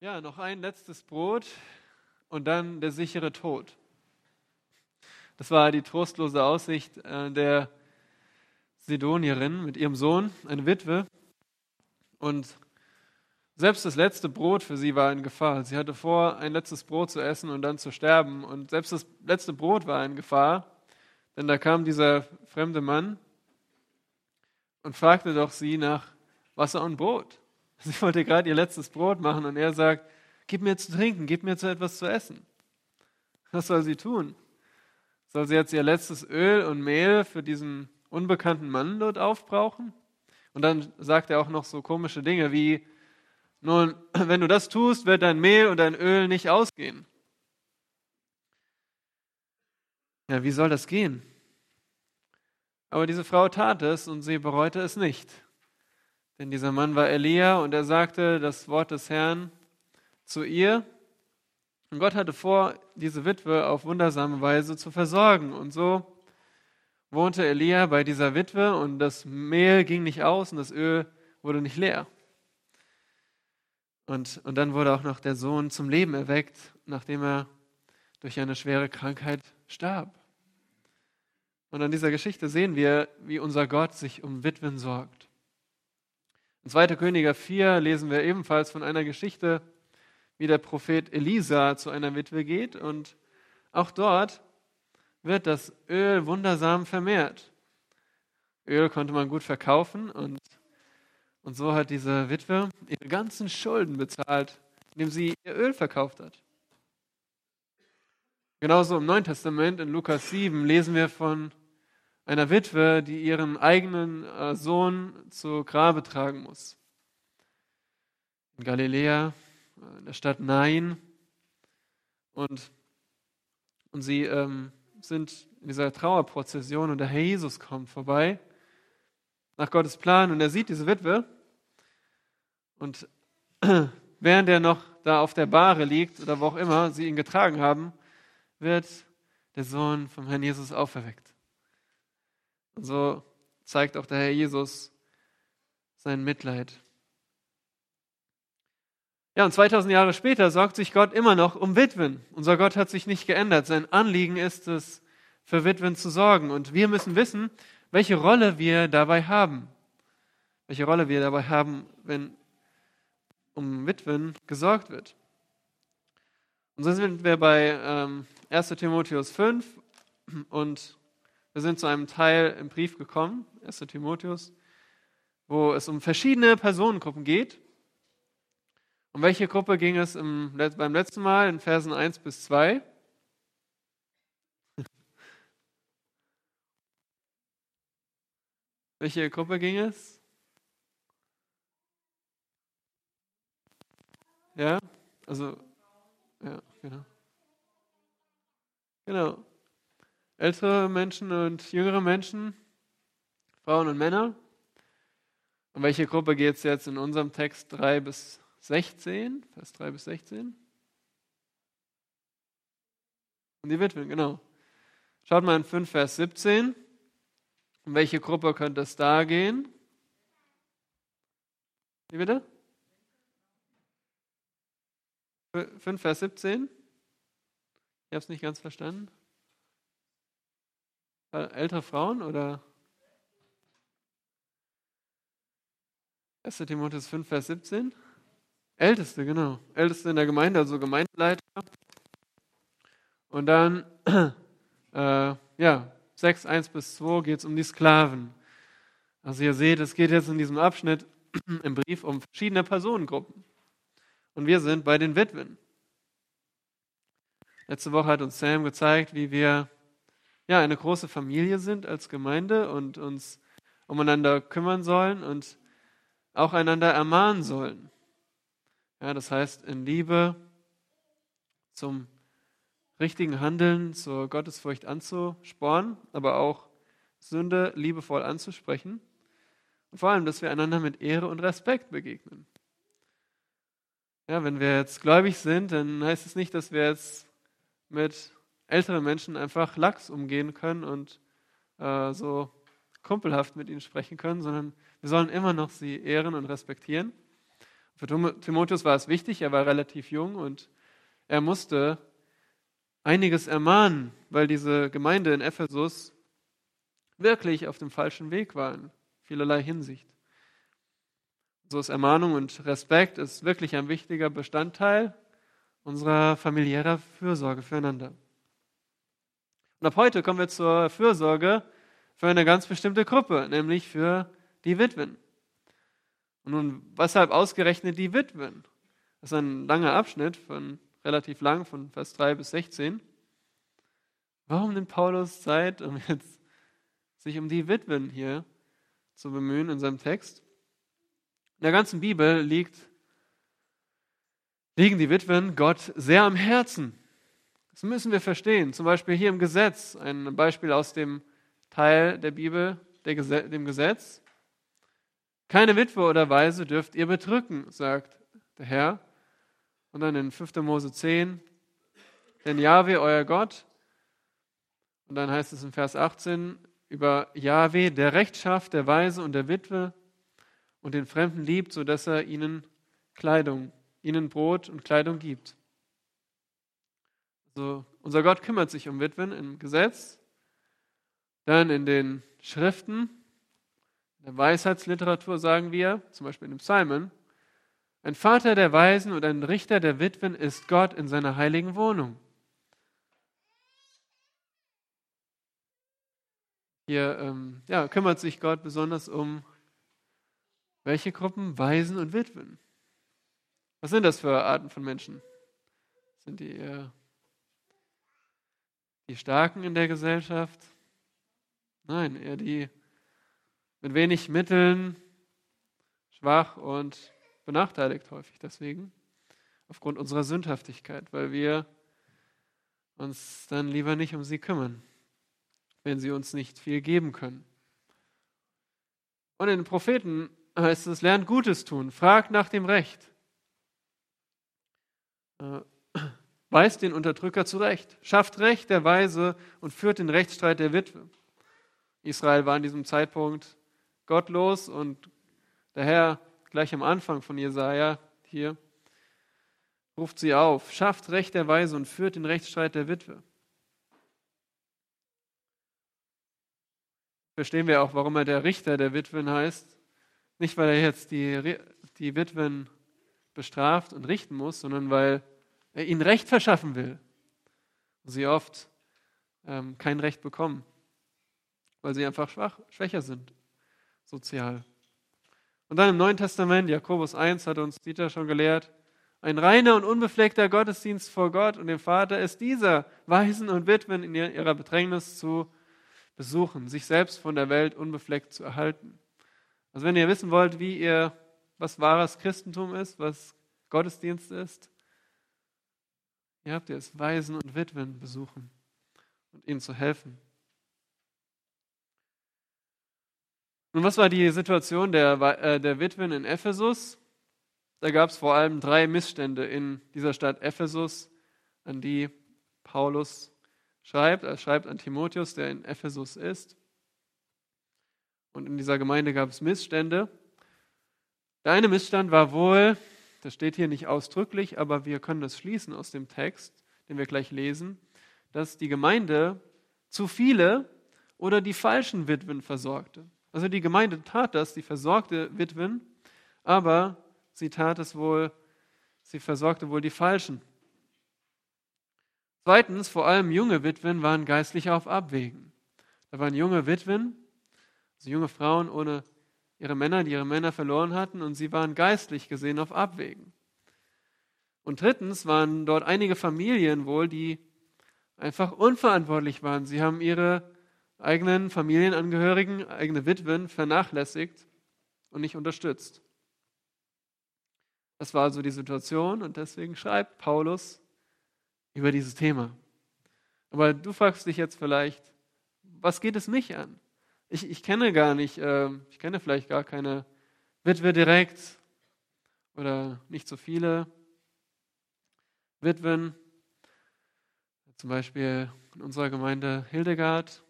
Ja, noch ein letztes Brot und dann der sichere Tod. Das war die trostlose Aussicht äh, der Sidonierin mit ihrem Sohn, eine Witwe. Und selbst das letzte Brot für sie war in Gefahr. Sie hatte vor, ein letztes Brot zu essen und dann zu sterben. Und selbst das letzte Brot war in Gefahr, denn da kam dieser fremde Mann und fragte doch sie nach Wasser und Brot. Sie wollte gerade ihr letztes Brot machen und er sagt, gib mir zu trinken, gib mir zu etwas zu essen. Was soll sie tun? Soll sie jetzt ihr letztes Öl und Mehl für diesen unbekannten Mann dort aufbrauchen? Und dann sagt er auch noch so komische Dinge wie, nun, wenn du das tust, wird dein Mehl und dein Öl nicht ausgehen. Ja, wie soll das gehen? Aber diese Frau tat es und sie bereute es nicht. Denn dieser Mann war Elia und er sagte das Wort des Herrn zu ihr. Und Gott hatte vor, diese Witwe auf wundersame Weise zu versorgen. Und so wohnte Elia bei dieser Witwe und das Mehl ging nicht aus und das Öl wurde nicht leer. Und, und dann wurde auch noch der Sohn zum Leben erweckt, nachdem er durch eine schwere Krankheit starb. Und an dieser Geschichte sehen wir, wie unser Gott sich um Witwen sorgt. In 2. Könige 4 lesen wir ebenfalls von einer Geschichte, wie der Prophet Elisa zu einer Witwe geht und auch dort wird das Öl wundersam vermehrt. Öl konnte man gut verkaufen und, und so hat diese Witwe ihre ganzen Schulden bezahlt, indem sie ihr Öl verkauft hat. Genauso im Neuen Testament in Lukas 7 lesen wir von einer Witwe, die ihren eigenen äh, Sohn zu Grabe tragen muss. In Galiläa, äh, in der Stadt Nain. Und, und sie ähm, sind in dieser Trauerprozession und der Herr Jesus kommt vorbei nach Gottes Plan und er sieht diese Witwe und während er noch da auf der Bahre liegt oder wo auch immer sie ihn getragen haben, wird der Sohn vom Herrn Jesus auferweckt. Und so zeigt auch der Herr Jesus sein Mitleid. Ja, und 2000 Jahre später sorgt sich Gott immer noch um Witwen. Unser Gott hat sich nicht geändert. Sein Anliegen ist es, für Witwen zu sorgen. Und wir müssen wissen, welche Rolle wir dabei haben. Welche Rolle wir dabei haben, wenn um Witwen gesorgt wird. Und so sind wir bei ähm, 1 Timotheus 5 und wir sind zu einem Teil im Brief gekommen, 1. Timotheus, wo es um verschiedene Personengruppen geht. Um welche Gruppe ging es im, beim letzten Mal in Versen 1 bis 2? Welche Gruppe ging es? Ja, also, ja, genau. Genau ältere Menschen und jüngere Menschen, Frauen und Männer. Um welche Gruppe geht es jetzt in unserem Text 3 bis 16? Vers 3 bis 16? Um die Witwen, genau. Schaut mal in 5, Vers 17. Um welche Gruppe könnte es da gehen? Wie bitte? 5, Vers 17? Ich habe es nicht ganz verstanden. Äh, ältere Frauen oder? 1. Timotheus 5, Vers 17. Älteste, genau. Älteste in der Gemeinde, also Gemeindeleiter. Und dann, äh, ja, 6, 1 bis 2 geht es um die Sklaven. Also ihr seht, es geht jetzt in diesem Abschnitt im Brief um verschiedene Personengruppen. Und wir sind bei den Witwen. Letzte Woche hat uns Sam gezeigt, wie wir ja, eine große Familie sind als Gemeinde und uns umeinander kümmern sollen und auch einander ermahnen sollen. Ja, das heißt, in Liebe zum richtigen Handeln, zur Gottesfurcht anzusporen, aber auch Sünde liebevoll anzusprechen. Und vor allem, dass wir einander mit Ehre und Respekt begegnen. Ja, wenn wir jetzt gläubig sind, dann heißt es nicht, dass wir jetzt mit ältere Menschen einfach lax umgehen können und äh, so kumpelhaft mit ihnen sprechen können, sondern wir sollen immer noch sie ehren und respektieren. Für Timotheus war es wichtig, er war relativ jung und er musste einiges ermahnen, weil diese Gemeinde in Ephesus wirklich auf dem falschen Weg war in vielerlei Hinsicht. So ist Ermahnung und Respekt ist wirklich ein wichtiger Bestandteil unserer familiärer Fürsorge füreinander. Und ab heute kommen wir zur Fürsorge für eine ganz bestimmte Gruppe, nämlich für die Witwen. Und nun, weshalb ausgerechnet die Witwen? Das ist ein langer Abschnitt, von relativ lang, von Vers 3 bis 16. Warum nimmt Paulus Zeit, um jetzt sich um die Witwen hier zu bemühen in seinem Text? In der ganzen Bibel liegt, liegen die Witwen Gott sehr am Herzen. Das müssen wir verstehen. Zum Beispiel hier im Gesetz, ein Beispiel aus dem Teil der Bibel, der Gesetz, dem Gesetz. Keine Witwe oder Weise dürft ihr bedrücken, sagt der Herr. Und dann in 5. Mose 10, denn Jahwe, euer Gott, und dann heißt es in Vers 18 über Jahwe, der Rechtschaft der Weise und der Witwe und den Fremden liebt, sodass er ihnen Kleidung, ihnen Brot und Kleidung gibt. Also unser Gott kümmert sich um Witwen im Gesetz, dann in den Schriften, in der Weisheitsliteratur sagen wir, zum Beispiel in dem Psalmen, ein Vater der Weisen und ein Richter der Witwen ist Gott in seiner heiligen Wohnung. Hier ähm, ja, kümmert sich Gott besonders um welche Gruppen? Waisen und Witwen. Was sind das für Arten von Menschen? Sind die eher die Starken in der Gesellschaft? Nein, eher die mit wenig Mitteln, schwach und benachteiligt häufig deswegen, aufgrund unserer Sündhaftigkeit, weil wir uns dann lieber nicht um sie kümmern wenn sie uns nicht viel geben können. Und in den Propheten heißt es, lernt Gutes tun, fragt nach dem Recht. Weist den Unterdrücker zurecht, schafft Recht der Weise und führt den Rechtsstreit der Witwe. Israel war an diesem Zeitpunkt gottlos und der Herr gleich am Anfang von Jesaja hier ruft sie auf, schafft Recht der Weise und führt den Rechtsstreit der Witwe. verstehen wir auch, warum er der Richter der Witwen heißt. Nicht, weil er jetzt die, die Witwen bestraft und richten muss, sondern weil ihnen Recht verschaffen will. Und sie oft ähm, kein Recht bekommen, weil sie einfach schwach, schwächer sind, sozial. Und dann im Neuen Testament, Jakobus 1 hat uns Dieter schon gelehrt, ein reiner und unbefleckter Gottesdienst vor Gott und dem Vater ist dieser, Waisen und Witwen in ihrer Bedrängnis zu besuchen, sich selbst von der Welt unbefleckt zu erhalten. Also wenn ihr wissen wollt, wie ihr, was wahres Christentum ist, was Gottesdienst ist, ihr habt ihr es Waisen und Witwen besuchen und ihnen zu helfen. Nun, was war die Situation der, äh, der Witwen in Ephesus? Da gab es vor allem drei Missstände in dieser Stadt Ephesus, an die Paulus schreibt. Er schreibt an Timotheus, der in Ephesus ist. Und in dieser Gemeinde gab es Missstände. Der eine Missstand war wohl, das steht hier nicht ausdrücklich, aber wir können das schließen aus dem Text, den wir gleich lesen, dass die Gemeinde zu viele oder die falschen Witwen versorgte. Also die Gemeinde tat das, sie versorgte Witwen, aber sie tat es wohl, sie versorgte wohl die falschen. Zweitens, vor allem junge Witwen waren geistlich auf Abwägen. Da waren junge Witwen, also junge Frauen ohne ihre Männer, die ihre Männer verloren hatten, und sie waren geistlich gesehen auf Abwägen. Und drittens waren dort einige Familien wohl, die einfach unverantwortlich waren. Sie haben ihre eigenen Familienangehörigen, eigene Witwen vernachlässigt und nicht unterstützt. Das war also die Situation und deswegen schreibt Paulus über dieses Thema. Aber du fragst dich jetzt vielleicht, was geht es mich an? Ich, ich kenne gar nicht, äh, ich kenne vielleicht gar keine Witwe direkt oder nicht so viele Witwen. Zum Beispiel in unserer Gemeinde Hildegard.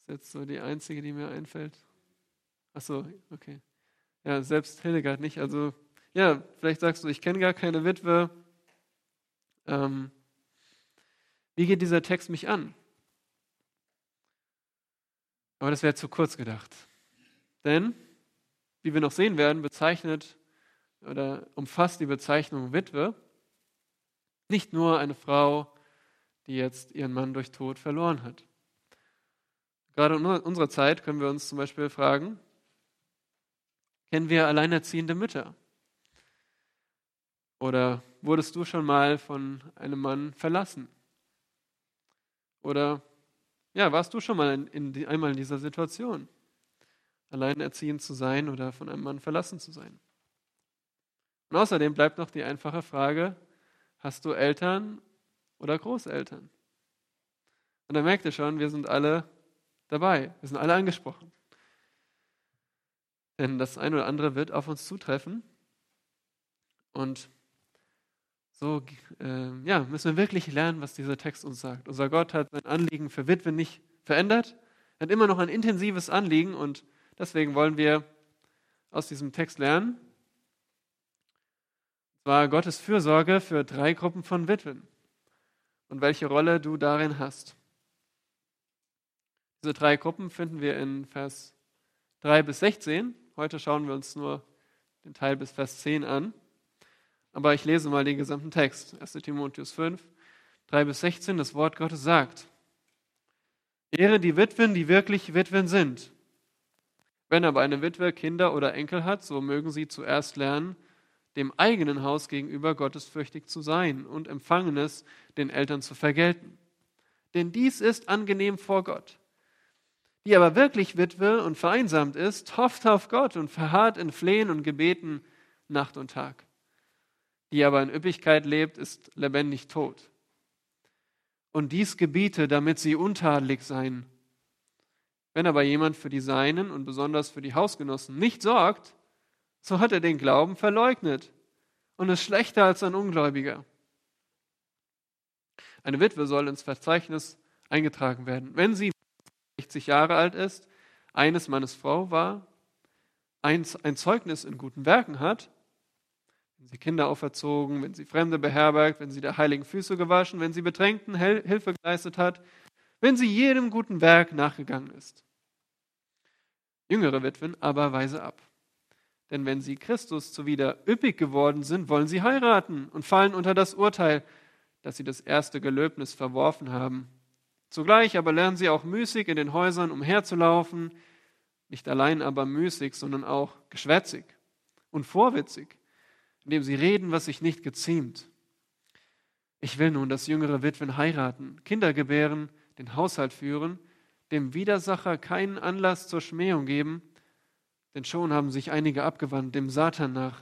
Ist jetzt so die einzige, die mir einfällt. Ach so, okay. Ja, selbst Hildegard nicht. Also ja, vielleicht sagst du, ich kenne gar keine Witwe. Ähm, wie geht dieser Text mich an? Aber das wäre zu kurz gedacht. Denn, wie wir noch sehen werden, bezeichnet oder umfasst die Bezeichnung Witwe nicht nur eine Frau, die jetzt ihren Mann durch Tod verloren hat. Gerade in unserer Zeit können wir uns zum Beispiel fragen, kennen wir alleinerziehende Mütter? Oder wurdest du schon mal von einem Mann verlassen? Oder ja, warst du schon mal in, in einmal in dieser Situation, alleinerziehend zu sein oder von einem Mann verlassen zu sein? Und außerdem bleibt noch die einfache Frage, hast du Eltern oder Großeltern? Und da merkt ihr schon, wir sind alle dabei, wir sind alle angesprochen. Denn das eine oder andere wird auf uns zutreffen. Und so äh, ja, müssen wir wirklich lernen, was dieser Text uns sagt. Unser Gott hat sein Anliegen für Witwen nicht verändert. Er hat immer noch ein intensives Anliegen und deswegen wollen wir aus diesem Text lernen. Und zwar Gottes Fürsorge für drei Gruppen von Witwen und welche Rolle du darin hast. Diese drei Gruppen finden wir in Vers 3 bis 16. Heute schauen wir uns nur den Teil bis Vers 10 an. Aber ich lese mal den gesamten Text. 1 Timotheus 5, 3 bis 16. Das Wort Gottes sagt, Ehre die Witwen, die wirklich Witwen sind. Wenn aber eine Witwe Kinder oder Enkel hat, so mögen sie zuerst lernen, dem eigenen Haus gegenüber gottesfürchtig zu sein und Empfangenes den Eltern zu vergelten. Denn dies ist angenehm vor Gott. Die aber wirklich Witwe und vereinsamt ist, hofft auf Gott und verharrt in Flehen und Gebeten Nacht und Tag die aber in Üppigkeit lebt, ist lebendig tot. Und dies gebiete, damit sie untadelig seien. Wenn aber jemand für die Seinen und besonders für die Hausgenossen nicht sorgt, so hat er den Glauben verleugnet und ist schlechter als ein Ungläubiger. Eine Witwe soll ins Verzeichnis eingetragen werden, wenn sie 60 Jahre alt ist, eines Mannes Frau war, ein, Zeugnis in guten Werken hat wenn sie Kinder auferzogen, wenn sie Fremde beherbergt, wenn sie der heiligen Füße gewaschen, wenn sie Bedrängten Hilfe geleistet hat, wenn sie jedem guten Werk nachgegangen ist. Jüngere Witwen aber weise ab. Denn wenn sie Christus zuwider üppig geworden sind, wollen sie heiraten und fallen unter das Urteil, dass sie das erste Gelöbnis verworfen haben. Zugleich aber lernen sie auch müßig in den Häusern umherzulaufen, nicht allein aber müßig, sondern auch geschwätzig und vorwitzig indem sie reden, was sich nicht geziemt. Ich will nun, dass jüngere Witwen heiraten, Kinder gebären, den Haushalt führen, dem Widersacher keinen Anlass zur Schmähung geben, denn schon haben sich einige abgewandt dem Satan nach.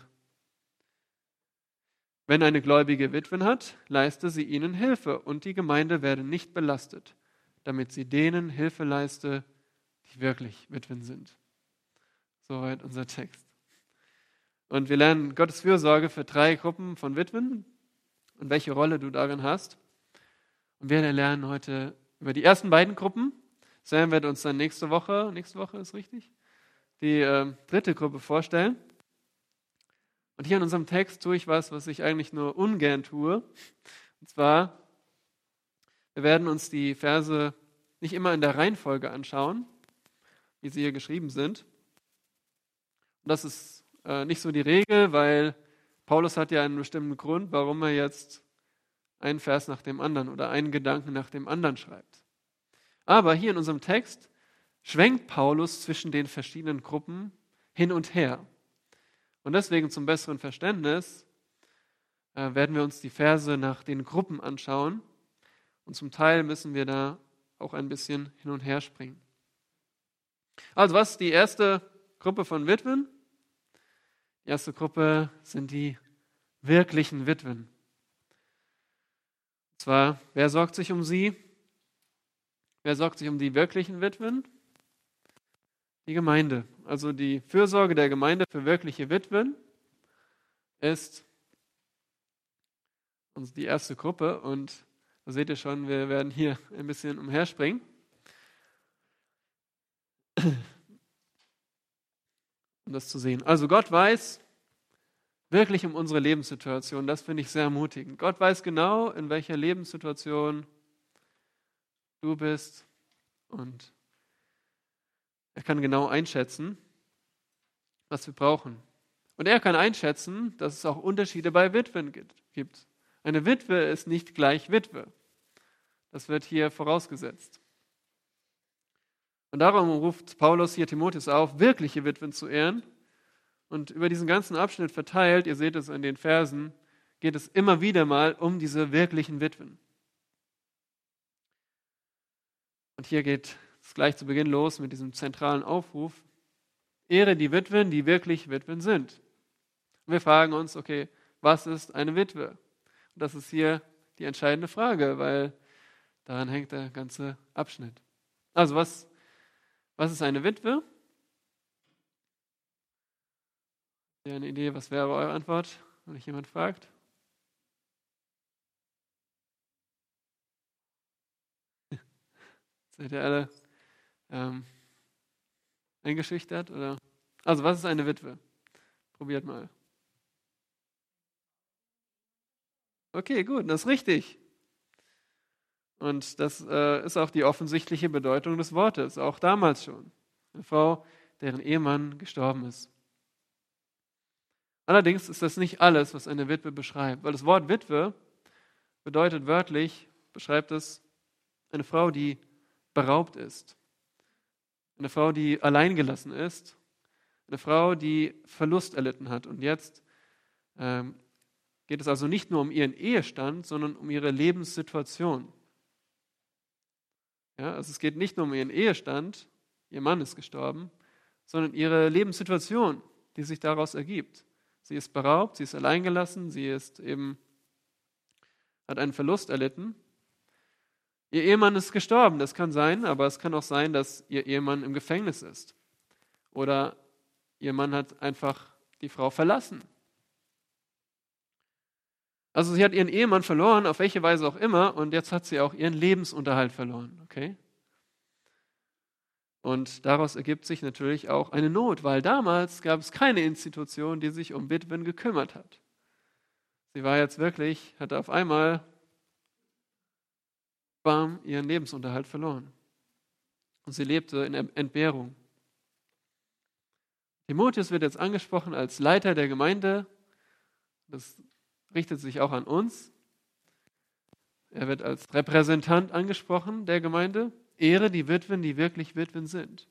Wenn eine gläubige Witwen hat, leiste sie ihnen Hilfe und die Gemeinde werde nicht belastet, damit sie denen Hilfe leiste, die wirklich Witwen sind. Soweit unser Text. Und wir lernen Gottes Fürsorge für drei Gruppen von Witwen und welche Rolle du darin hast. Und wir lernen heute über die ersten beiden Gruppen. Sam wird uns dann nächste Woche, nächste Woche ist richtig, die äh, dritte Gruppe vorstellen. Und hier in unserem Text tue ich was, was ich eigentlich nur ungern tue. Und zwar, wir werden uns die Verse nicht immer in der Reihenfolge anschauen, wie sie hier geschrieben sind. Und das ist äh, nicht so die Regel, weil Paulus hat ja einen bestimmten Grund, warum er jetzt einen Vers nach dem anderen oder einen Gedanken nach dem anderen schreibt. Aber hier in unserem Text schwenkt Paulus zwischen den verschiedenen Gruppen hin und her. Und deswegen zum besseren Verständnis äh, werden wir uns die Verse nach den Gruppen anschauen. Und zum Teil müssen wir da auch ein bisschen hin und her springen. Also was ist die erste Gruppe von Witwen? Die erste Gruppe sind die wirklichen Witwen. Und zwar, wer sorgt sich um sie? Wer sorgt sich um die wirklichen Witwen? Die Gemeinde. Also die Fürsorge der Gemeinde für wirkliche Witwen ist die erste Gruppe. Und da seht ihr schon, wir werden hier ein bisschen umherspringen um das zu sehen. Also Gott weiß, wirklich um unsere Lebenssituation. Das finde ich sehr ermutigend. Gott weiß genau, in welcher Lebenssituation du bist und er kann genau einschätzen, was wir brauchen. Und er kann einschätzen, dass es auch Unterschiede bei Witwen gibt. Eine Witwe ist nicht gleich Witwe. Das wird hier vorausgesetzt. Und darum ruft Paulus hier Timotheus auf, wirkliche Witwen zu ehren. Und über diesen ganzen Abschnitt verteilt, ihr seht es in den Versen, geht es immer wieder mal um diese wirklichen Witwen. Und hier geht es gleich zu Beginn los mit diesem zentralen Aufruf. Ehre die Witwen, die wirklich Witwen sind. Und wir fragen uns, okay, was ist eine Witwe? Und das ist hier die entscheidende Frage, weil daran hängt der ganze Abschnitt. Also was, was ist eine Witwe? Habt ihr eine Idee, was wäre eure Antwort, wenn euch jemand fragt? Seid ihr alle ähm, eingeschüchtert? Oder? Also, was ist eine Witwe? Probiert mal. Okay, gut, das ist richtig. Und das äh, ist auch die offensichtliche Bedeutung des Wortes, auch damals schon. Eine Frau, deren Ehemann gestorben ist. Allerdings ist das nicht alles, was eine Witwe beschreibt, weil das Wort Witwe bedeutet wörtlich, beschreibt es eine Frau, die beraubt ist. Eine Frau, die alleingelassen ist. Eine Frau, die Verlust erlitten hat und jetzt ähm, geht es also nicht nur um ihren Ehestand, sondern um ihre Lebenssituation. Ja, also es geht nicht nur um ihren Ehestand, ihr Mann ist gestorben, sondern ihre Lebenssituation, die sich daraus ergibt. Sie ist beraubt, sie ist alleingelassen, sie ist eben, hat einen Verlust erlitten. Ihr Ehemann ist gestorben, das kann sein, aber es kann auch sein, dass ihr Ehemann im Gefängnis ist. Oder ihr Mann hat einfach die Frau verlassen. Also sie hat ihren Ehemann verloren, auf welche Weise auch immer, und jetzt hat sie auch ihren Lebensunterhalt verloren. Okay? Und daraus ergibt sich natürlich auch eine Not, weil damals gab es keine Institution, die sich um Witwen gekümmert hat. Sie war jetzt wirklich, hatte auf einmal bam, ihren Lebensunterhalt verloren. Und sie lebte in Entbehrung. Timotheus wird jetzt angesprochen als Leiter der Gemeinde. Das richtet sich auch an uns. Er wird als Repräsentant angesprochen der Gemeinde. Ehre die Witwen, die wirklich Witwen sind.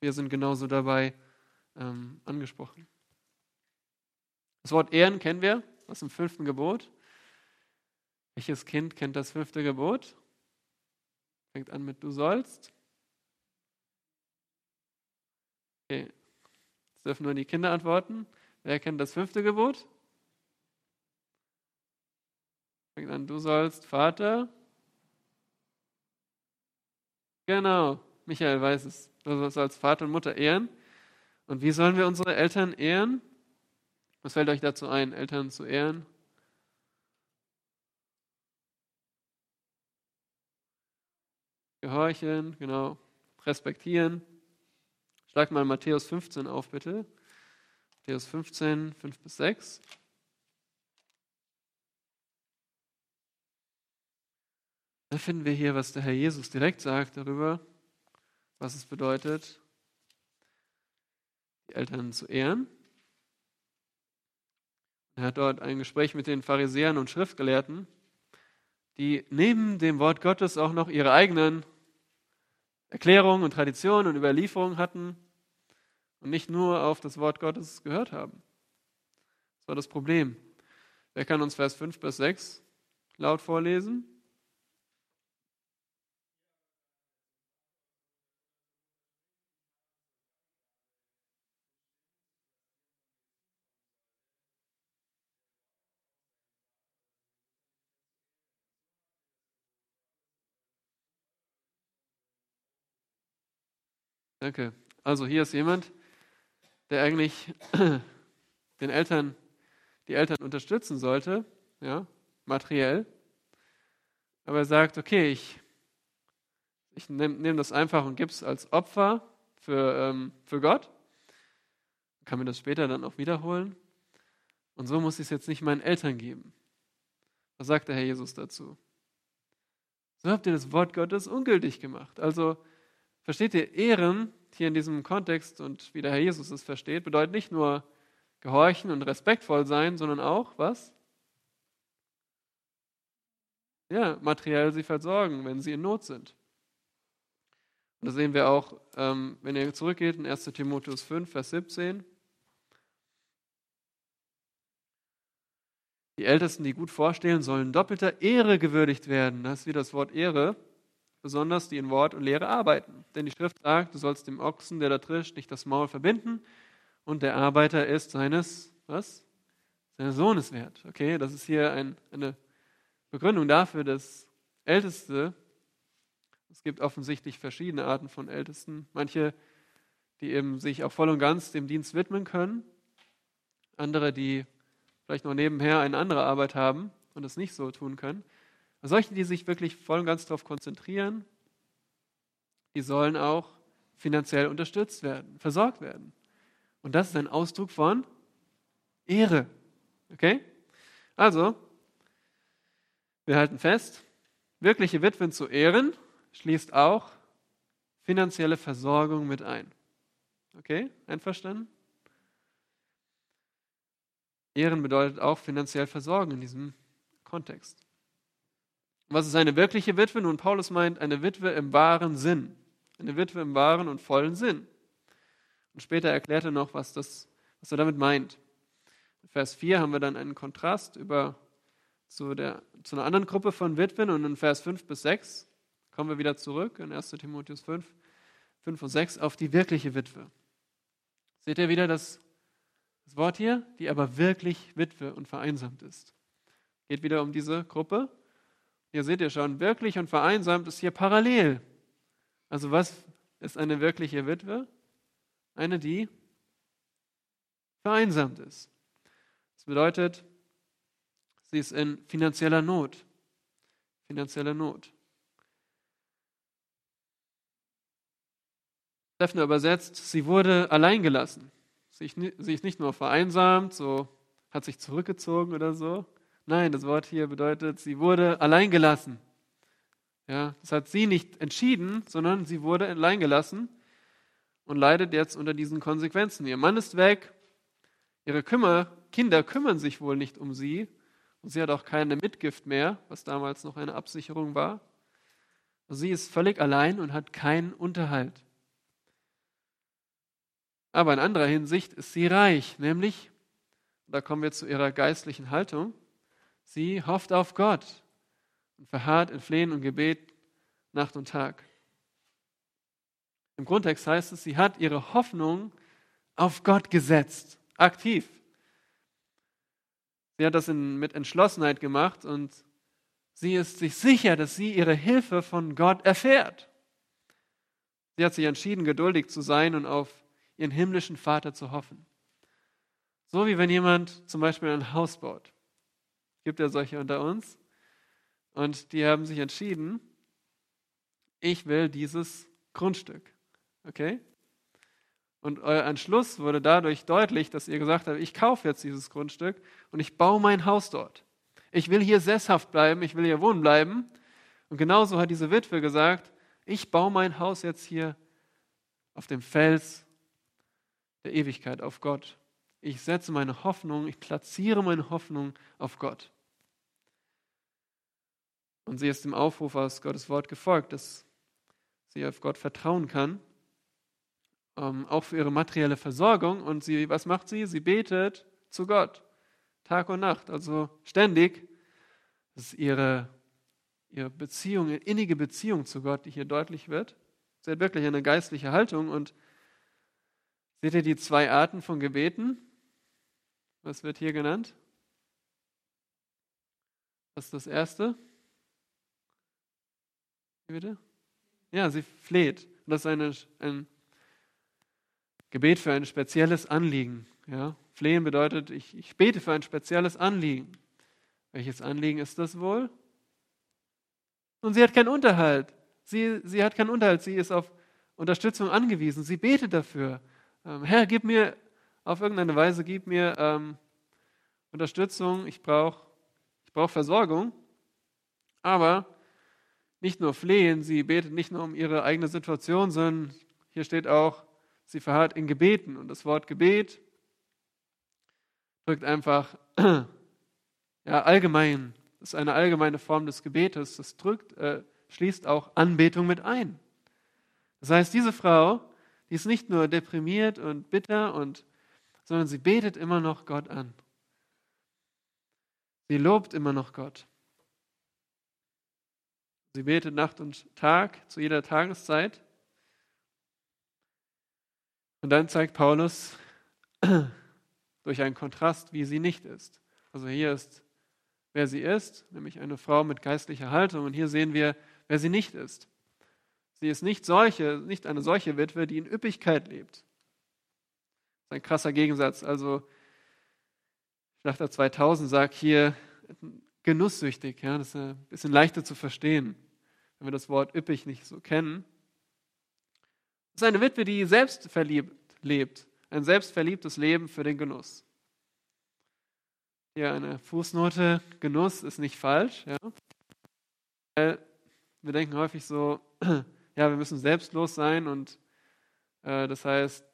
Wir sind genauso dabei ähm, angesprochen. Das Wort Ehren kennen wir aus dem fünften Gebot. Welches Kind kennt das fünfte Gebot? Fängt an mit Du sollst. Okay, jetzt dürfen nur die Kinder antworten. Wer kennt das fünfte Gebot? Fängt an, du sollst Vater. Genau, Michael weiß es. Du sollst Vater und Mutter ehren. Und wie sollen wir unsere Eltern ehren? Was fällt euch dazu ein, Eltern zu ehren? Gehorchen, genau. Respektieren. Schlag mal Matthäus 15 auf, bitte. Matthäus 15, 5 bis 6. Da finden wir hier, was der Herr Jesus direkt sagt darüber, was es bedeutet, die Eltern zu ehren. Er hat dort ein Gespräch mit den Pharisäern und Schriftgelehrten, die neben dem Wort Gottes auch noch ihre eigenen Erklärungen und Traditionen und Überlieferungen hatten und nicht nur auf das Wort Gottes gehört haben. Das war das Problem. Wer kann uns Vers 5 bis 6 laut vorlesen? Danke. Also hier ist jemand, der eigentlich den Eltern, die Eltern unterstützen sollte, ja, materiell. Aber er sagt, okay, ich, ich nehme nehm das einfach und gebe es als Opfer für, ähm, für Gott. Kann mir das später dann auch wiederholen. Und so muss ich es jetzt nicht meinen Eltern geben. Was sagt der Herr Jesus dazu? So habt ihr das Wort Gottes ungültig gemacht. Also versteht ihr, Ehren hier in diesem Kontext und wie der Herr Jesus es versteht, bedeutet nicht nur gehorchen und respektvoll sein, sondern auch was? Ja, materiell sie versorgen, wenn sie in Not sind. Und das sehen wir auch, ähm, wenn ihr zurückgeht in 1 Timotheus 5, Vers 17. Die Ältesten, die gut vorstehen, sollen doppelter Ehre gewürdigt werden. Das ist wie das Wort Ehre, besonders die in Wort und Lehre arbeiten. Denn die Schrift sagt, du sollst dem Ochsen, der da trischt, nicht das Maul verbinden und der Arbeiter ist seines, was? Seines Sohnes wert. Okay, das ist hier ein, eine Begründung dafür, dass Älteste es gibt offensichtlich verschiedene Arten von Ältesten. Manche, die eben sich auch voll und ganz dem Dienst widmen können. Andere, die vielleicht noch nebenher eine andere Arbeit haben und es nicht so tun können. Solche, die sich wirklich voll und ganz darauf konzentrieren, die sollen auch finanziell unterstützt werden, versorgt werden. Und das ist ein Ausdruck von Ehre. Okay? Also, wir halten fest, wirkliche Witwen zu ehren schließt auch finanzielle Versorgung mit ein. Okay, einverstanden? Ehren bedeutet auch finanziell versorgen in diesem Kontext. Was ist eine wirkliche Witwe? Nun, Paulus meint eine Witwe im wahren Sinn. Eine Witwe im wahren und vollen Sinn. Und später erklärt er noch, was, das, was er damit meint. In Vers 4 haben wir dann einen Kontrast über zu, der, zu einer anderen Gruppe von Witwen und in Vers 5 bis 6 kommen wir wieder zurück in 1 Timotheus 5, 5 und 6 auf die wirkliche Witwe. Seht ihr wieder das, das Wort hier? Die aber wirklich Witwe und vereinsamt ist. Geht wieder um diese Gruppe. Hier seht ihr schon, wirklich und vereinsamt ist hier parallel. Also was ist eine wirkliche Witwe? Eine, die vereinsamt ist. Das bedeutet, sie ist in finanzieller Not. Finanzieller Not. Treffner übersetzt, sie wurde allein gelassen. Sie ist nicht nur vereinsamt, so hat sich zurückgezogen oder so. Nein, das Wort hier bedeutet, sie wurde allein gelassen. Ja, das hat sie nicht entschieden, sondern sie wurde allein gelassen und leidet jetzt unter diesen Konsequenzen. Ihr Mann ist weg, ihre Kümmer, Kinder kümmern sich wohl nicht um sie und sie hat auch keine Mitgift mehr, was damals noch eine Absicherung war. Sie ist völlig allein und hat keinen Unterhalt. Aber in anderer Hinsicht ist sie reich, nämlich, da kommen wir zu ihrer geistlichen Haltung, sie hofft auf Gott und verharrt in Flehen und Gebet Nacht und Tag. Im Grundtext heißt es, sie hat ihre Hoffnung auf Gott gesetzt, aktiv. Sie hat das in, mit Entschlossenheit gemacht und sie ist sich sicher, dass sie ihre Hilfe von Gott erfährt. Sie hat sich entschieden, geduldig zu sein und auf ihren himmlischen Vater zu hoffen. So wie wenn jemand zum Beispiel ein Haus baut. Gibt ja solche unter uns. Und die haben sich entschieden, ich will dieses Grundstück. Okay? Und euer Entschluss wurde dadurch deutlich, dass ihr gesagt habt, ich kaufe jetzt dieses Grundstück und ich baue mein Haus dort. Ich will hier sesshaft bleiben, ich will hier wohnen bleiben. Und genauso hat diese Witwe gesagt, ich baue mein Haus jetzt hier auf dem Fels der Ewigkeit auf Gott. Ich setze meine Hoffnung, ich platziere meine Hoffnung auf Gott. Und sie ist dem Aufruf aus Gottes Wort gefolgt, dass sie auf Gott vertrauen kann, ähm, auch für ihre materielle Versorgung. Und sie, was macht sie? Sie betet zu Gott, Tag und Nacht, also ständig. Das ist ihre, ihre Beziehung, eine innige Beziehung zu Gott, die hier deutlich wird. Sie hat wirklich eine geistliche Haltung und Seht ihr die zwei Arten von Gebeten? Was wird hier genannt? Was ist das erste? Wie bitte? Ja, sie fleht. das ist eine, ein Gebet für ein spezielles Anliegen. Ja? Flehen bedeutet, ich, ich bete für ein spezielles Anliegen. Welches Anliegen ist das wohl? Und sie hat keinen Unterhalt. Sie, sie hat keinen Unterhalt. Sie ist auf Unterstützung angewiesen. Sie betet dafür. Ähm, Herr, gib mir auf irgendeine Weise, gib mir ähm, Unterstützung, ich brauche ich brauch Versorgung. Aber nicht nur flehen, sie betet nicht nur um ihre eigene Situation, sondern hier steht auch, sie verharrt in Gebeten. Und das Wort Gebet drückt einfach ja, allgemein, ist eine allgemeine Form des Gebetes. Das drückt, äh, schließt auch Anbetung mit ein. Das heißt, diese Frau, die ist nicht nur deprimiert und bitter, und, sondern sie betet immer noch Gott an. Sie lobt immer noch Gott. Sie betet Nacht und Tag zu jeder Tageszeit. Und dann zeigt Paulus durch einen Kontrast, wie sie nicht ist. Also hier ist, wer sie ist, nämlich eine Frau mit geistlicher Haltung. Und hier sehen wir, wer sie nicht ist. Sie ist nicht solche, nicht eine solche Witwe, die in Üppigkeit lebt. Ist ein krasser Gegensatz. Also Schlachter 2000 sagt hier genusssüchtig. Ja, das ist ein bisschen leichter zu verstehen, wenn wir das Wort üppig nicht so kennen. Das ist eine Witwe, die selbstverliebt lebt. Ein selbstverliebtes Leben für den Genuss. Hier eine Fußnote. Genuss ist nicht falsch. Ja? Wir denken häufig so, ja, wir müssen selbstlos sein und äh, das heißt,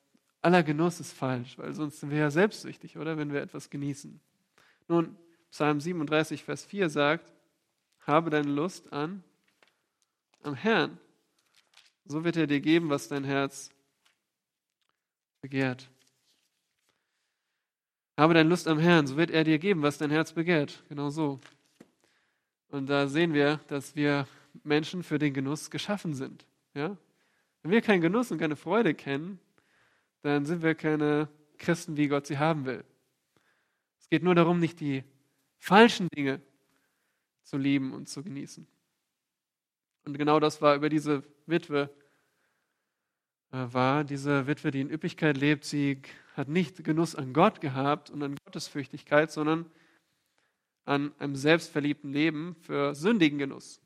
aller Genuss ist falsch, weil sonst sind wir ja selbstsüchtig, oder? Wenn wir etwas genießen. Nun, Psalm 37, Vers 4 sagt, habe deine Lust an am Herrn. So wird er dir geben, was dein Herz begehrt. Habe deine Lust am Herrn, so wird er dir geben, was dein Herz begehrt. Genau so. Und da sehen wir, dass wir Menschen für den Genuss geschaffen sind. Ja? Wenn wir keinen Genuss und keine Freude kennen, dann sind wir keine Christen, wie Gott sie haben will. Es geht nur darum, nicht die falschen Dinge zu lieben und zu genießen. Und genau das war über diese Witwe äh, war, diese Witwe, die in Üppigkeit lebt, sie hat nicht Genuss an Gott gehabt und an Gottesfürchtigkeit, sondern an einem selbstverliebten Leben für sündigen Genuss.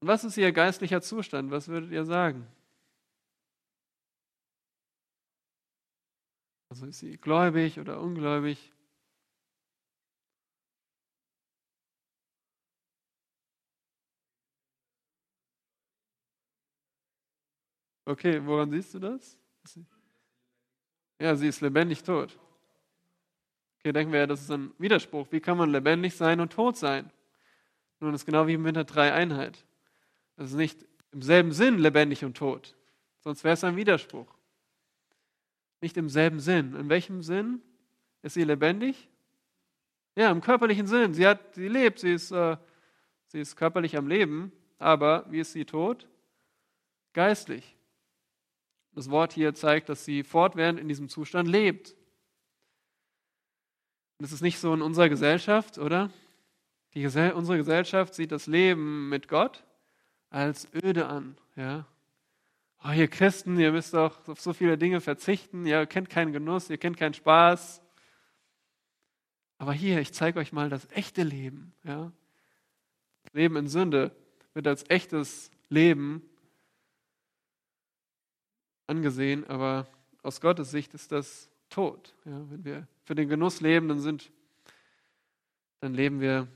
Und was ist ihr geistlicher Zustand? Was würdet ihr sagen? Also ist sie gläubig oder ungläubig? Okay, woran siehst du das? Ja, sie ist lebendig tot. Okay, denken wir ja, das ist ein Widerspruch. Wie kann man lebendig sein und tot sein? Nun, das ist genau wie mit der Dreieinheit. Das ist nicht im selben Sinn lebendig und tot, sonst wäre es ein Widerspruch. Nicht im selben Sinn. In welchem Sinn ist sie lebendig? Ja, im körperlichen Sinn. Sie, hat, sie lebt, sie ist, äh, sie ist körperlich am Leben, aber wie ist sie tot? Geistlich. Das Wort hier zeigt, dass sie fortwährend in diesem Zustand lebt. Und das ist nicht so in unserer Gesellschaft, oder? Die, unsere Gesellschaft sieht das Leben mit Gott als öde an. Ja? Oh, ihr Christen, ihr müsst doch auf so viele Dinge verzichten, ihr kennt keinen Genuss, ihr kennt keinen Spaß. Aber hier, ich zeige euch mal das echte Leben. Ja? Leben in Sünde wird als echtes Leben angesehen, aber aus Gottes Sicht ist das tot. Ja, wenn wir für den Genuss leben, dann sind, dann leben wir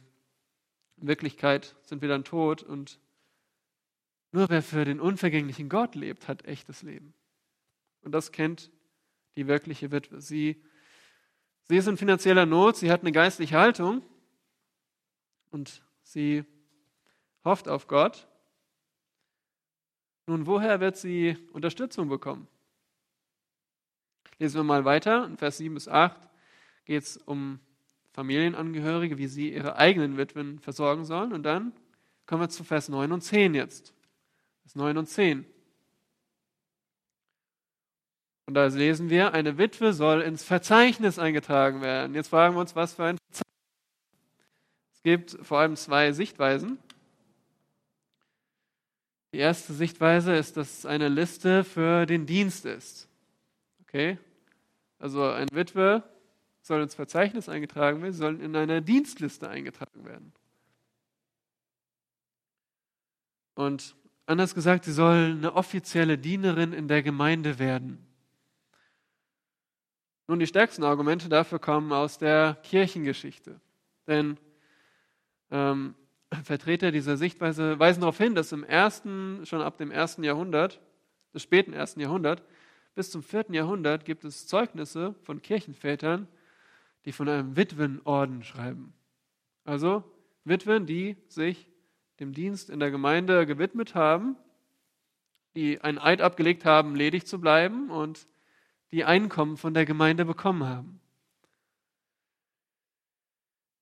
in Wirklichkeit sind wir dann tot und nur wer für den unvergänglichen Gott lebt, hat echtes Leben. Und das kennt die wirkliche Witwe. Sie, sie ist in finanzieller Not, sie hat eine geistliche Haltung und sie hofft auf Gott nun, woher wird sie Unterstützung bekommen? Lesen wir mal weiter. In Vers 7 bis 8 geht es um Familienangehörige, wie sie ihre eigenen Witwen versorgen sollen. Und dann kommen wir zu Vers 9 und 10 jetzt. Vers 9 und 10. Und da lesen wir, eine Witwe soll ins Verzeichnis eingetragen werden. Jetzt fragen wir uns, was für ein Verzeichnis. Es gibt vor allem zwei Sichtweisen. Die erste Sichtweise ist, dass es eine Liste für den Dienst ist. Okay? Also eine Witwe soll ins Verzeichnis eingetragen werden, soll in einer Dienstliste eingetragen werden. Und anders gesagt, sie soll eine offizielle Dienerin in der Gemeinde werden. Nun, die stärksten Argumente dafür kommen aus der Kirchengeschichte. Denn ähm, Vertreter dieser Sichtweise weisen darauf hin, dass im ersten, schon ab dem ersten Jahrhundert, des späten ersten Jahrhundert, bis zum vierten Jahrhundert gibt es Zeugnisse von Kirchenvätern, die von einem Witwenorden schreiben. Also Witwen, die sich dem Dienst in der Gemeinde gewidmet haben, die einen Eid abgelegt haben, ledig zu bleiben und die Einkommen von der Gemeinde bekommen haben.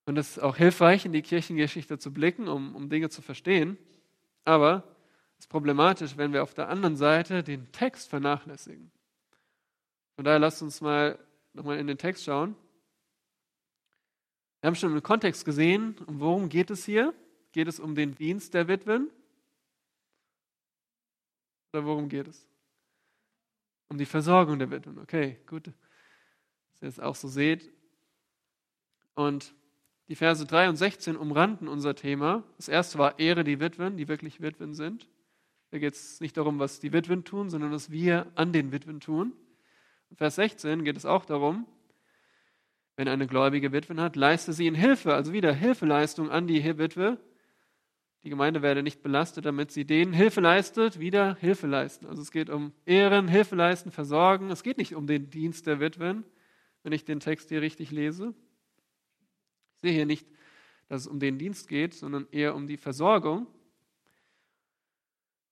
Und es ist auch hilfreich, in die Kirchengeschichte zu blicken, um, um Dinge zu verstehen. Aber es ist problematisch, wenn wir auf der anderen Seite den Text vernachlässigen. Von daher lasst uns mal nochmal in den Text schauen. Wir haben schon im Kontext gesehen, um worum geht es hier? Geht es um den Dienst der Witwen? Oder worum geht es? Um die Versorgung der Witwen. Okay, gut, dass ihr es auch so seht. Und die Verse 3 und 16 umranden unser Thema. Das erste war Ehre die Witwen, die wirklich Witwen sind. Da geht es nicht darum, was die Witwen tun, sondern was wir an den Witwen tun. In Vers 16 geht es auch darum, wenn eine gläubige Witwen hat, leiste sie in Hilfe, also wieder Hilfeleistung an die Witwe. Die Gemeinde werde nicht belastet, damit sie denen Hilfe leistet, wieder Hilfe leisten. Also es geht um Ehren, Hilfe leisten, versorgen. Es geht nicht um den Dienst der Witwen, wenn ich den Text hier richtig lese. Ich sehe hier nicht, dass es um den Dienst geht, sondern eher um die Versorgung.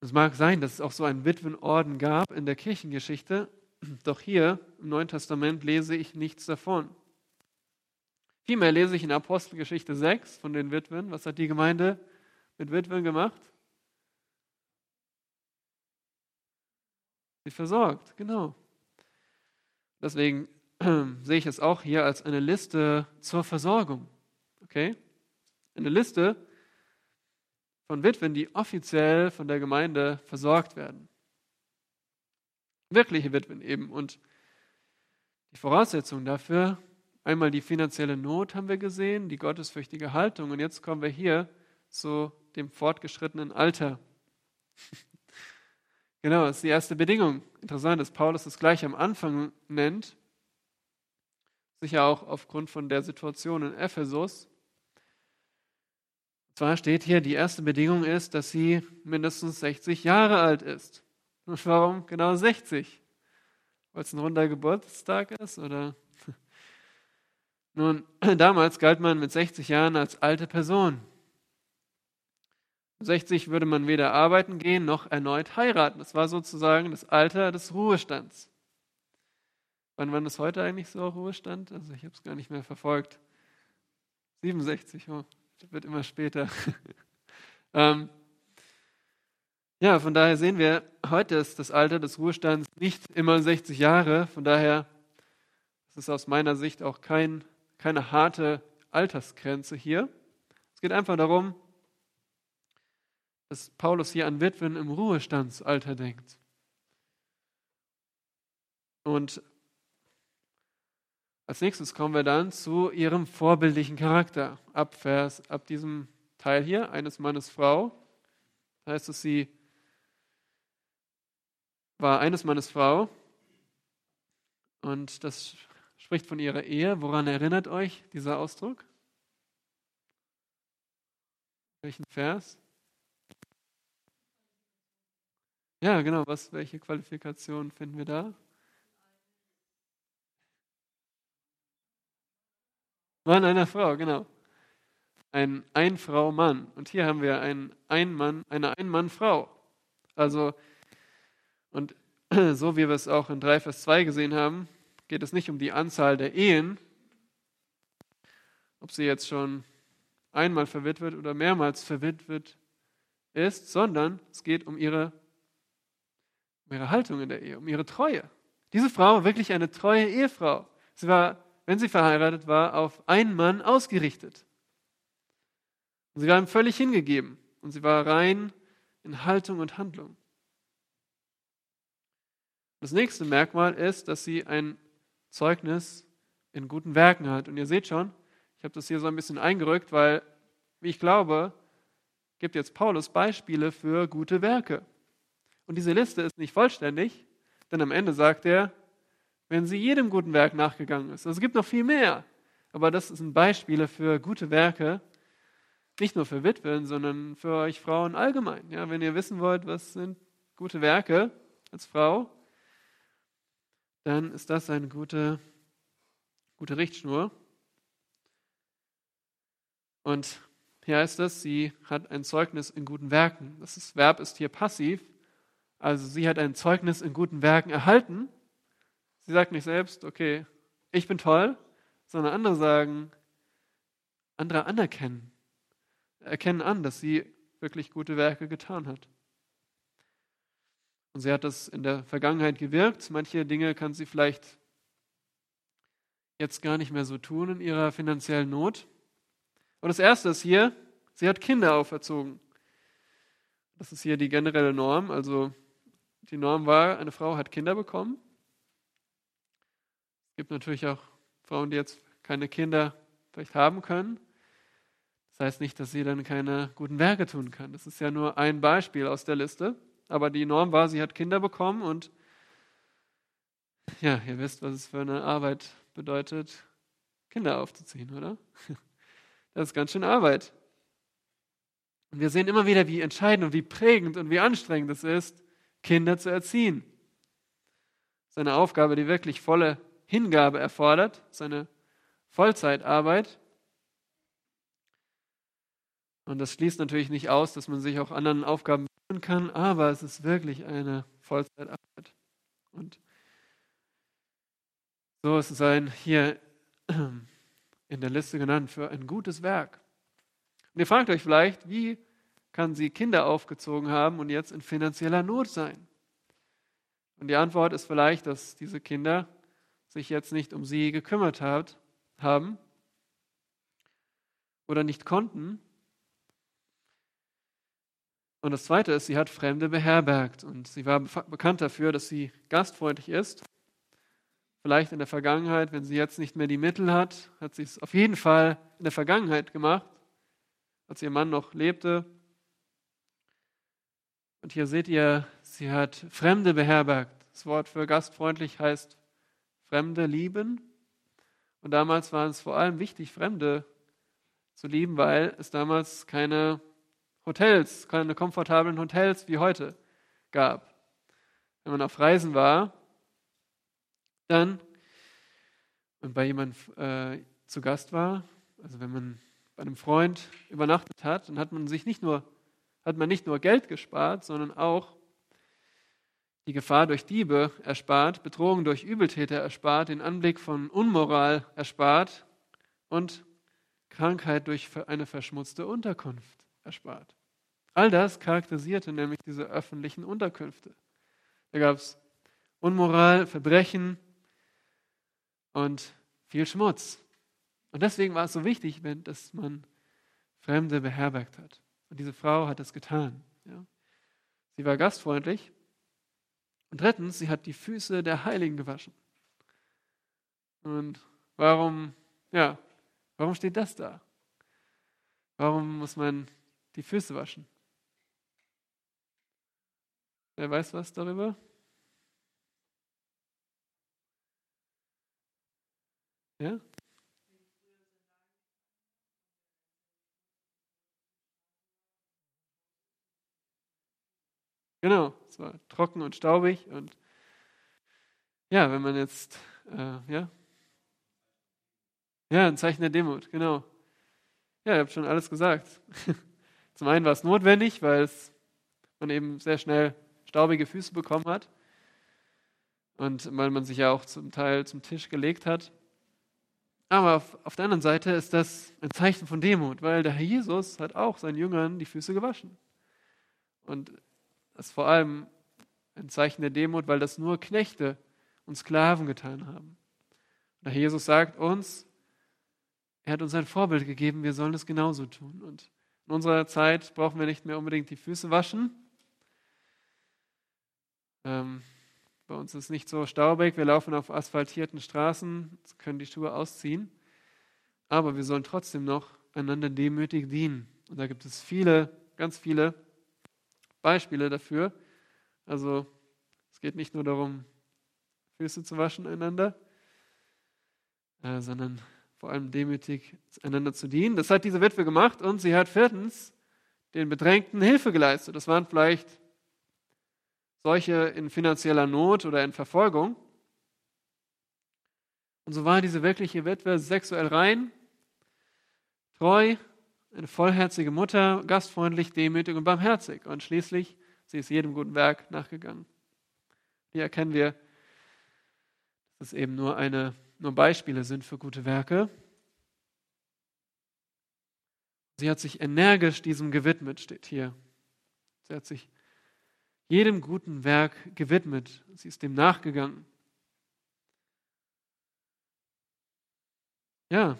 Es mag sein, dass es auch so einen Witwenorden gab in der Kirchengeschichte, doch hier im Neuen Testament lese ich nichts davon. Vielmehr lese ich in Apostelgeschichte 6 von den Witwen. Was hat die Gemeinde mit Witwen gemacht? Sie versorgt, genau. Deswegen sehe ich es auch hier als eine Liste zur Versorgung. Okay? Eine Liste von Witwen, die offiziell von der Gemeinde versorgt werden. Wirkliche Witwen eben. Und die Voraussetzung dafür Einmal die finanzielle Not haben wir gesehen, die gottesfürchtige Haltung und jetzt kommen wir hier zu dem fortgeschrittenen Alter. genau, das ist die erste Bedingung. Interessant, dass Paulus das gleich am Anfang nennt, sicher auch aufgrund von der Situation in Ephesus. Und zwar steht hier, die erste Bedingung ist, dass sie mindestens 60 Jahre alt ist. Und warum genau 60? Weil es ein runder Geburtstag ist oder nun, damals galt man mit 60 Jahren als alte Person. Mit 60 würde man weder arbeiten gehen noch erneut heiraten. Das war sozusagen das Alter des Ruhestands. Wann war das heute eigentlich so, Ruhestand? Also ich habe es gar nicht mehr verfolgt. 67, oh, das wird immer später. ähm, ja, von daher sehen wir, heute ist das Alter des Ruhestands nicht immer 60 Jahre. Von daher ist es aus meiner Sicht auch kein keine harte Altersgrenze hier. Es geht einfach darum, dass Paulus hier an Witwen im Ruhestandsalter denkt. Und als nächstes kommen wir dann zu ihrem vorbildlichen Charakter. Ab Vers, ab diesem Teil hier, eines Mannes Frau, heißt es, sie war eines Mannes Frau. Und das spricht von ihrer Ehe. Woran erinnert euch dieser Ausdruck? Welchen Vers? Ja, genau. Was, welche Qualifikation finden wir da? Mann einer Frau, genau. Ein Ein-Frau-Mann. Und hier haben wir ein Ein-Mann, eine Ein-Mann-Frau. Also, und so wie wir es auch in 3 Vers 2 gesehen haben, geht es nicht um die Anzahl der Ehen, ob sie jetzt schon einmal verwitwet oder mehrmals verwitwet ist, sondern es geht um ihre, um ihre Haltung in der Ehe, um ihre Treue. Diese Frau war wirklich eine treue Ehefrau. Sie war, wenn sie verheiratet war, auf einen Mann ausgerichtet. Und sie war ihm völlig hingegeben und sie war rein in Haltung und Handlung. Das nächste Merkmal ist, dass sie ein Zeugnis in guten Werken hat. Und ihr seht schon, ich habe das hier so ein bisschen eingerückt, weil, wie ich glaube, gibt jetzt Paulus Beispiele für gute Werke. Und diese Liste ist nicht vollständig, denn am Ende sagt er, wenn sie jedem guten Werk nachgegangen ist. Also es gibt noch viel mehr, aber das sind Beispiele für gute Werke, nicht nur für Witwen, sondern für euch Frauen allgemein. Ja, wenn ihr wissen wollt, was sind gute Werke als Frau, dann ist das eine gute, gute Richtschnur. Und hier heißt es, sie hat ein Zeugnis in guten Werken. Das Verb ist hier passiv. Also sie hat ein Zeugnis in guten Werken erhalten. Sie sagt nicht selbst, okay, ich bin toll, sondern andere sagen, andere anerkennen, erkennen an, dass sie wirklich gute Werke getan hat. Und sie hat das in der Vergangenheit gewirkt. Manche Dinge kann sie vielleicht jetzt gar nicht mehr so tun in ihrer finanziellen Not. Und das Erste ist hier, sie hat Kinder auferzogen. Das ist hier die generelle Norm. Also die Norm war, eine Frau hat Kinder bekommen. Es gibt natürlich auch Frauen, die jetzt keine Kinder vielleicht haben können. Das heißt nicht, dass sie dann keine guten Werke tun kann. Das ist ja nur ein Beispiel aus der Liste. Aber die Norm war, sie hat Kinder bekommen und ja, ihr wisst, was es für eine Arbeit bedeutet, Kinder aufzuziehen, oder? Das ist ganz schön Arbeit. Und wir sehen immer wieder, wie entscheidend und wie prägend und wie anstrengend es ist, Kinder zu erziehen. Das ist eine Aufgabe, die wirklich volle Hingabe erfordert, seine Vollzeitarbeit. Und das schließt natürlich nicht aus, dass man sich auch anderen Aufgaben widmen kann, aber es ist wirklich eine Vollzeitarbeit. Und so ist es ein hier in der Liste genannt für ein gutes Werk. Und ihr fragt euch vielleicht, wie kann sie Kinder aufgezogen haben und jetzt in finanzieller Not sein? Und die Antwort ist vielleicht, dass diese Kinder sich jetzt nicht um sie gekümmert hat, haben oder nicht konnten. Und das Zweite ist, sie hat Fremde beherbergt und sie war bekannt dafür, dass sie gastfreundlich ist Vielleicht in der Vergangenheit, wenn sie jetzt nicht mehr die Mittel hat, hat sie es auf jeden Fall in der Vergangenheit gemacht, als ihr Mann noch lebte. Und hier seht ihr, sie hat Fremde beherbergt. Das Wort für gastfreundlich heißt Fremde lieben. Und damals war es vor allem wichtig, Fremde zu lieben, weil es damals keine Hotels, keine komfortablen Hotels wie heute gab. Wenn man auf Reisen war, dann und bei jemandem äh, zu Gast war, also wenn man bei einem Freund übernachtet hat, dann hat man sich nicht nur, hat man nicht nur Geld gespart, sondern auch die Gefahr durch Diebe erspart, Bedrohung durch Übeltäter erspart, den Anblick von Unmoral erspart und Krankheit durch eine verschmutzte Unterkunft erspart. All das charakterisierte nämlich diese öffentlichen Unterkünfte. Da gab es Unmoral, Verbrechen, und viel Schmutz. Und deswegen war es so wichtig, dass man Fremde beherbergt hat. Und diese Frau hat das getan. Ja. Sie war gastfreundlich. Und drittens, sie hat die Füße der Heiligen gewaschen. Und warum, ja, warum steht das da? Warum muss man die Füße waschen? Wer weiß was darüber? Ja? Genau, es war trocken und staubig und ja, wenn man jetzt, äh, ja, ja, ein Zeichen der Demut, genau. Ja, ihr habt schon alles gesagt. Zum einen war es notwendig, weil es, man eben sehr schnell staubige Füße bekommen hat und weil man sich ja auch zum Teil zum Tisch gelegt hat. Aber auf, auf der anderen Seite ist das ein Zeichen von Demut, weil der Herr Jesus hat auch seinen Jüngern die Füße gewaschen. Und das ist vor allem ein Zeichen der Demut, weil das nur Knechte und Sklaven getan haben. Herr Jesus sagt uns, er hat uns ein Vorbild gegeben, wir sollen es genauso tun. Und in unserer Zeit brauchen wir nicht mehr unbedingt die Füße waschen. Ähm, bei uns ist es nicht so staubig, wir laufen auf asphaltierten Straßen, können die Schuhe ausziehen. Aber wir sollen trotzdem noch einander demütig dienen. Und da gibt es viele, ganz viele Beispiele dafür. Also es geht nicht nur darum, Füße zu waschen einander, äh, sondern vor allem demütig einander zu dienen. Das hat diese Witwe gemacht und sie hat viertens den Bedrängten Hilfe geleistet. Das waren vielleicht solche in finanzieller Not oder in Verfolgung. Und so war diese wirkliche Witwe sexuell rein, treu, eine vollherzige Mutter, gastfreundlich, demütig und barmherzig. Und schließlich, sie ist jedem guten Werk nachgegangen. Hier erkennen wir, dass es eben nur, eine, nur Beispiele sind für gute Werke. Sie hat sich energisch diesem gewidmet, steht hier. Sie hat sich jedem guten Werk gewidmet. Sie ist dem nachgegangen. Ja,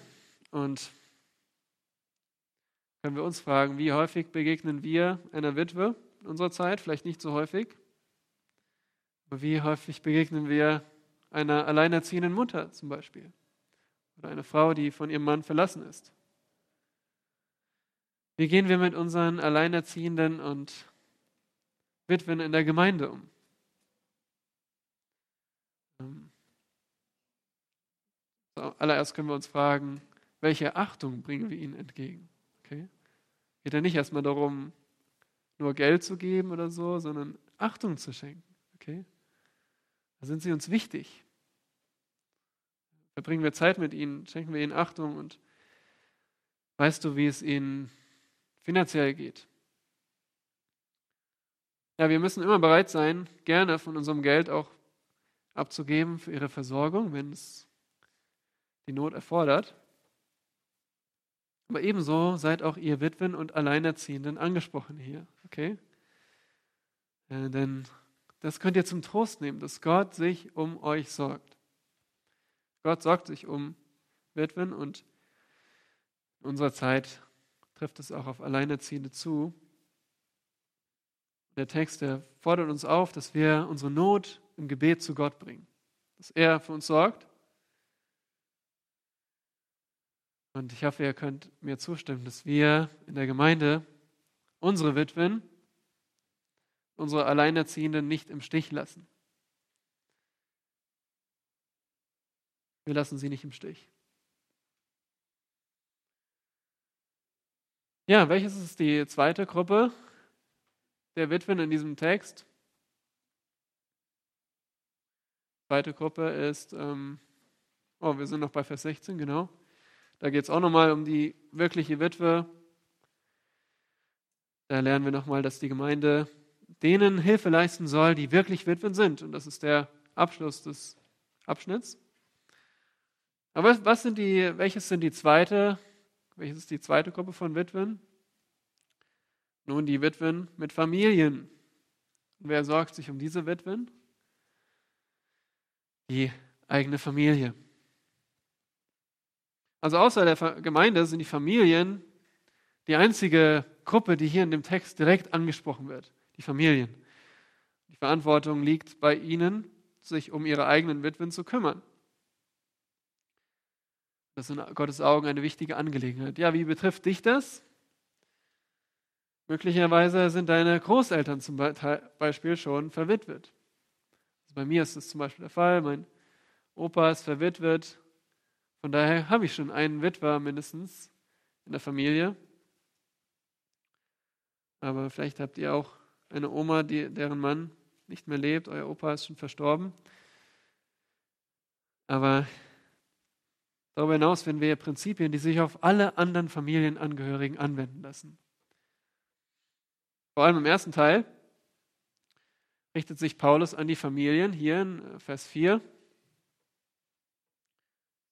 und können wir uns fragen, wie häufig begegnen wir einer Witwe in unserer Zeit? Vielleicht nicht so häufig. Aber wie häufig begegnen wir einer alleinerziehenden Mutter zum Beispiel? Oder einer Frau, die von ihrem Mann verlassen ist? Wie gehen wir mit unseren Alleinerziehenden und Witwen in der Gemeinde um? Ähm, allererst können wir uns fragen, welche Achtung bringen wir ihnen entgegen? Okay? Geht ja nicht erstmal darum, nur Geld zu geben oder so, sondern Achtung zu schenken. Okay? Da sind sie uns wichtig. Verbringen wir Zeit mit ihnen, schenken wir ihnen Achtung und weißt du, wie es ihnen finanziell geht. Ja, wir müssen immer bereit sein, gerne von unserem Geld auch abzugeben für ihre Versorgung, wenn es die Not erfordert. Aber ebenso seid auch ihr Witwen und Alleinerziehenden angesprochen hier, okay? Äh, denn das könnt ihr zum Trost nehmen, dass Gott sich um euch sorgt. Gott sorgt sich um Witwen und in unserer Zeit trifft es auch auf Alleinerziehende zu. Der Text, der fordert uns auf, dass wir unsere Not im Gebet zu Gott bringen, dass er für uns sorgt Und ich hoffe, ihr könnt mir zustimmen, dass wir in der Gemeinde unsere Witwen, unsere Alleinerziehenden nicht im Stich lassen. Wir lassen sie nicht im Stich. Ja, welches ist die zweite Gruppe der Witwen in diesem Text? Die zweite Gruppe ist, ähm, oh, wir sind noch bei Vers 16, genau. Da geht es auch nochmal um die wirkliche Witwe. Da lernen wir nochmal, dass die Gemeinde denen Hilfe leisten soll, die wirklich Witwen sind. Und das ist der Abschluss des Abschnitts. Aber was sind die, welches sind die zweite, welches ist die zweite Gruppe von Witwen? Nun, die Witwen mit Familien. Wer sorgt sich um diese Witwen? Die eigene Familie. Also außer der Gemeinde sind die Familien die einzige Gruppe, die hier in dem Text direkt angesprochen wird. Die Familien. Die Verantwortung liegt bei ihnen, sich um ihre eigenen Witwen zu kümmern. Das ist in Gottes Augen eine wichtige Angelegenheit. Ja, wie betrifft dich das? Möglicherweise sind deine Großeltern zum Beispiel schon verwitwet. Also bei mir ist das zum Beispiel der Fall. Mein Opa ist verwitwet von daher habe ich schon einen Witwer mindestens in der Familie. Aber vielleicht habt ihr auch eine Oma, die, deren Mann nicht mehr lebt. Euer Opa ist schon verstorben. Aber darüber hinaus finden wir Prinzipien, die sich auf alle anderen Familienangehörigen anwenden lassen. Vor allem im ersten Teil richtet sich Paulus an die Familien, hier in Vers 4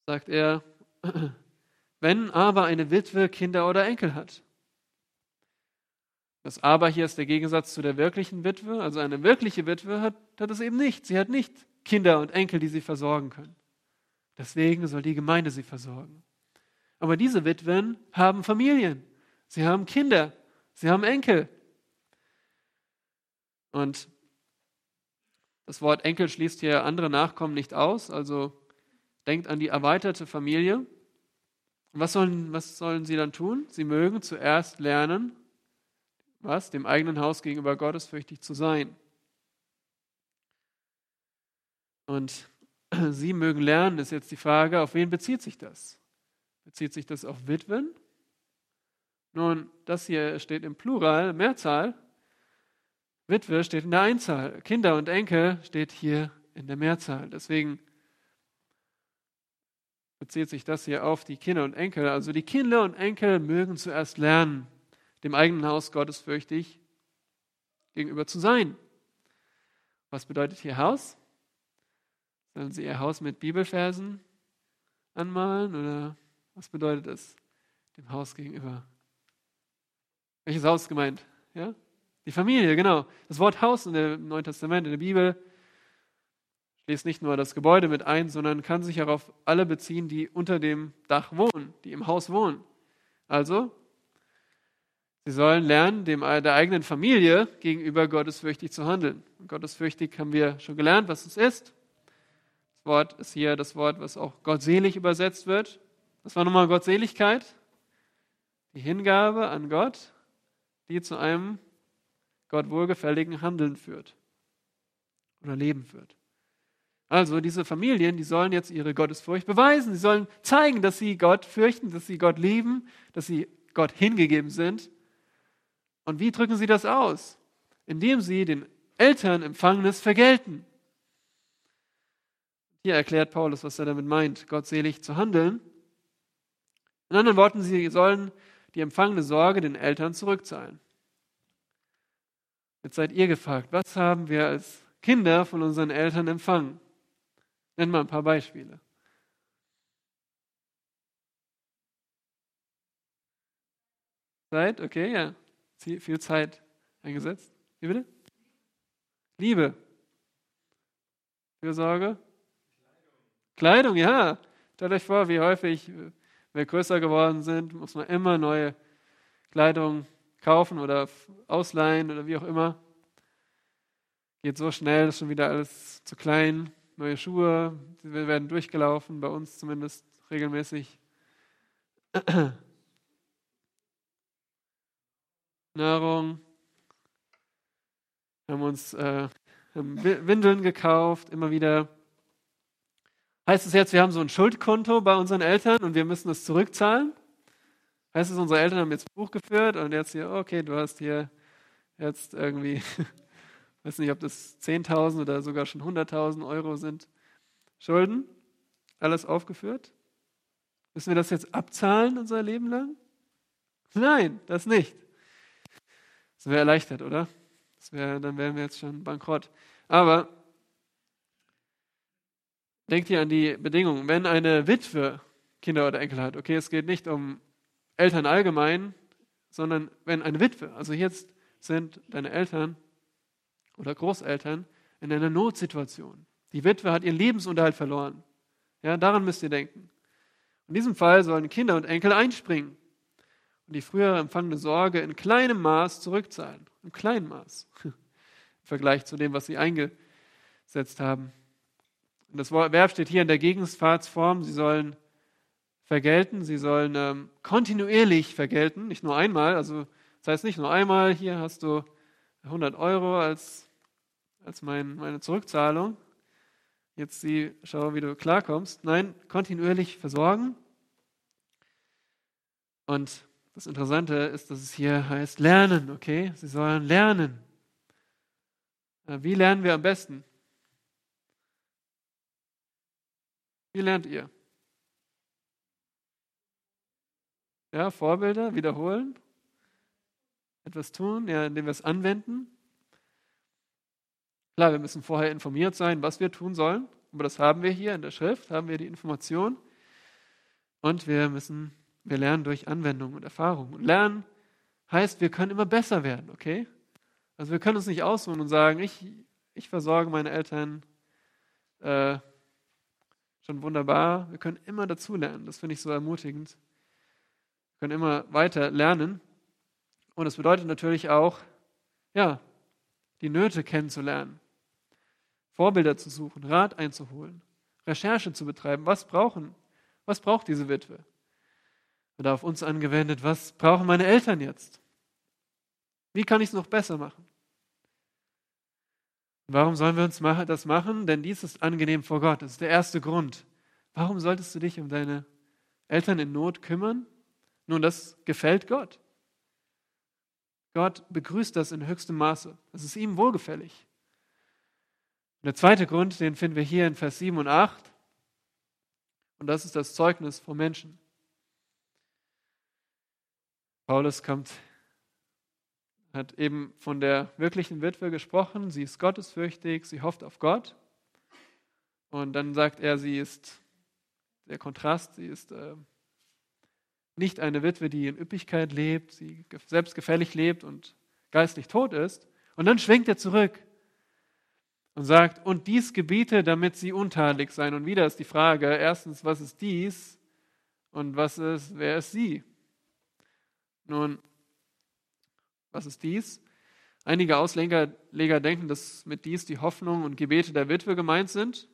sagt er, wenn aber eine Witwe Kinder oder Enkel hat. Das aber hier ist der Gegensatz zu der wirklichen Witwe. Also eine wirkliche Witwe hat, hat es eben nicht. Sie hat nicht Kinder und Enkel, die sie versorgen können. Deswegen soll die Gemeinde sie versorgen. Aber diese Witwen haben Familien. Sie haben Kinder. Sie haben Enkel. Und das Wort Enkel schließt hier andere Nachkommen nicht aus. Also denkt an die erweiterte Familie. Was sollen, was sollen sie dann tun? Sie mögen zuerst lernen, was? Dem eigenen Haus gegenüber gottesfürchtig zu sein. Und sie mögen lernen, ist jetzt die Frage, auf wen bezieht sich das? Bezieht sich das auf Witwen? Nun, das hier steht im Plural, Mehrzahl. Witwe steht in der Einzahl. Kinder und Enkel steht hier in der Mehrzahl. Deswegen bezieht sich das hier auf die Kinder und Enkel. Also die Kinder und Enkel mögen zuerst lernen, dem eigenen Haus gottesfürchtig gegenüber zu sein. Was bedeutet hier Haus? Sollen sie ihr Haus mit Bibelversen anmalen oder was bedeutet es dem Haus gegenüber? Welches Haus gemeint? Ja? Die Familie, genau. Das Wort Haus dem Neuen Testament, in der Bibel, schließt nicht nur das Gebäude mit ein, sondern kann sich auch auf alle beziehen, die unter dem Dach wohnen, die im Haus wohnen. Also, sie sollen lernen, dem, der eigenen Familie gegenüber gottesfürchtig zu handeln. Und gottesfürchtig haben wir schon gelernt, was es ist. Wort ist hier das Wort, was auch gottselig übersetzt wird. Das war nochmal Gottseligkeit? Die Hingabe an Gott, die zu einem Gott wohlgefälligen Handeln führt oder Leben führt. Also diese Familien, die sollen jetzt ihre Gottesfurcht beweisen. Sie sollen zeigen, dass sie Gott fürchten, dass sie Gott lieben, dass sie Gott hingegeben sind. Und wie drücken sie das aus? Indem sie den Eltern Empfangenes vergelten. Hier erklärt Paulus, was er damit meint, gottselig zu handeln. In anderen Worten, sie sollen die empfangene Sorge den Eltern zurückzahlen. Jetzt seid ihr gefragt, was haben wir als Kinder von unseren Eltern empfangen? Nenn mal ein paar Beispiele. Zeit, okay, ja. Viel Zeit eingesetzt. Wie bitte? Liebe. Fürsorge. Kleidung, ja. Stellt euch vor, wie häufig wir größer geworden sind, muss man immer neue Kleidung kaufen oder ausleihen oder wie auch immer. Geht so schnell, ist schon wieder alles zu klein. Neue Schuhe, wir werden durchgelaufen, bei uns zumindest regelmäßig. Nahrung. Wir haben uns äh, Windeln gekauft, immer wieder Heißt es jetzt, wir haben so ein Schuldkonto bei unseren Eltern und wir müssen es zurückzahlen? Heißt es, unsere Eltern haben jetzt Buch geführt und jetzt hier, okay, du hast hier jetzt irgendwie, weiß nicht, ob das 10.000 oder sogar schon 100.000 Euro sind, Schulden, alles aufgeführt? Müssen wir das jetzt abzahlen unser Leben lang? Nein, das nicht. Das wäre erleichtert, oder? Wär, dann wären wir jetzt schon bankrott. Aber denkt ihr an die Bedingungen. Wenn eine Witwe Kinder oder Enkel hat, okay, es geht nicht um Eltern allgemein, sondern wenn eine Witwe, also jetzt sind deine Eltern oder Großeltern in einer Notsituation. Die Witwe hat ihren Lebensunterhalt verloren. Ja, daran müsst ihr denken. In diesem Fall sollen Kinder und Enkel einspringen und die früher empfangene Sorge in kleinem Maß zurückzahlen. Im kleinen Maß. Im Vergleich zu dem, was sie eingesetzt haben. Und das Verb steht hier in der Gegenwartsform. Sie sollen vergelten, sie sollen ähm, kontinuierlich vergelten, nicht nur einmal. Also das heißt nicht nur einmal, hier hast du 100 Euro als, als mein, meine Zurückzahlung. Jetzt sie, schau, wie du klarkommst. Nein, kontinuierlich versorgen. Und das Interessante ist, dass es hier heißt lernen, okay? Sie sollen lernen. Äh, wie lernen wir am besten? Wie lernt ihr? Ja, Vorbilder, wiederholen, etwas tun, ja, indem wir es anwenden. Klar, wir müssen vorher informiert sein, was wir tun sollen, aber das haben wir hier in der Schrift, haben wir die Information. Und wir müssen, wir lernen durch Anwendung und Erfahrung. Und lernen heißt, wir können immer besser werden, okay? Also wir können uns nicht ausruhen und sagen, ich, ich versorge meine Eltern äh, schon wunderbar. Wir können immer dazulernen. Das finde ich so ermutigend. Wir können immer weiter lernen. Und das bedeutet natürlich auch, ja, die Nöte kennenzulernen, Vorbilder zu suchen, Rat einzuholen, Recherche zu betreiben. Was brauchen? Was braucht diese Witwe? Oder auf uns angewendet, was brauchen meine Eltern jetzt? Wie kann ich es noch besser machen? Warum sollen wir uns das machen? Denn dies ist angenehm vor Gott. Das ist der erste Grund. Warum solltest du dich um deine Eltern in Not kümmern? Nun, das gefällt Gott. Gott begrüßt das in höchstem Maße. Das ist ihm wohlgefällig. Und der zweite Grund, den finden wir hier in Vers 7 und 8. Und das ist das Zeugnis vor Menschen. Paulus kommt hat eben von der wirklichen Witwe gesprochen. Sie ist gottesfürchtig, sie hofft auf Gott. Und dann sagt er, sie ist der Kontrast, sie ist äh, nicht eine Witwe, die in Üppigkeit lebt, sie selbstgefällig lebt und geistlich tot ist. Und dann schwenkt er zurück und sagt, und dies gebiete, damit sie untadelig sein. Und wieder ist die Frage, erstens, was ist dies? Und was ist, wer ist sie? Nun, was ist dies? Einige Ausleger denken, dass mit dies die Hoffnung und Gebete der Witwe gemeint sind.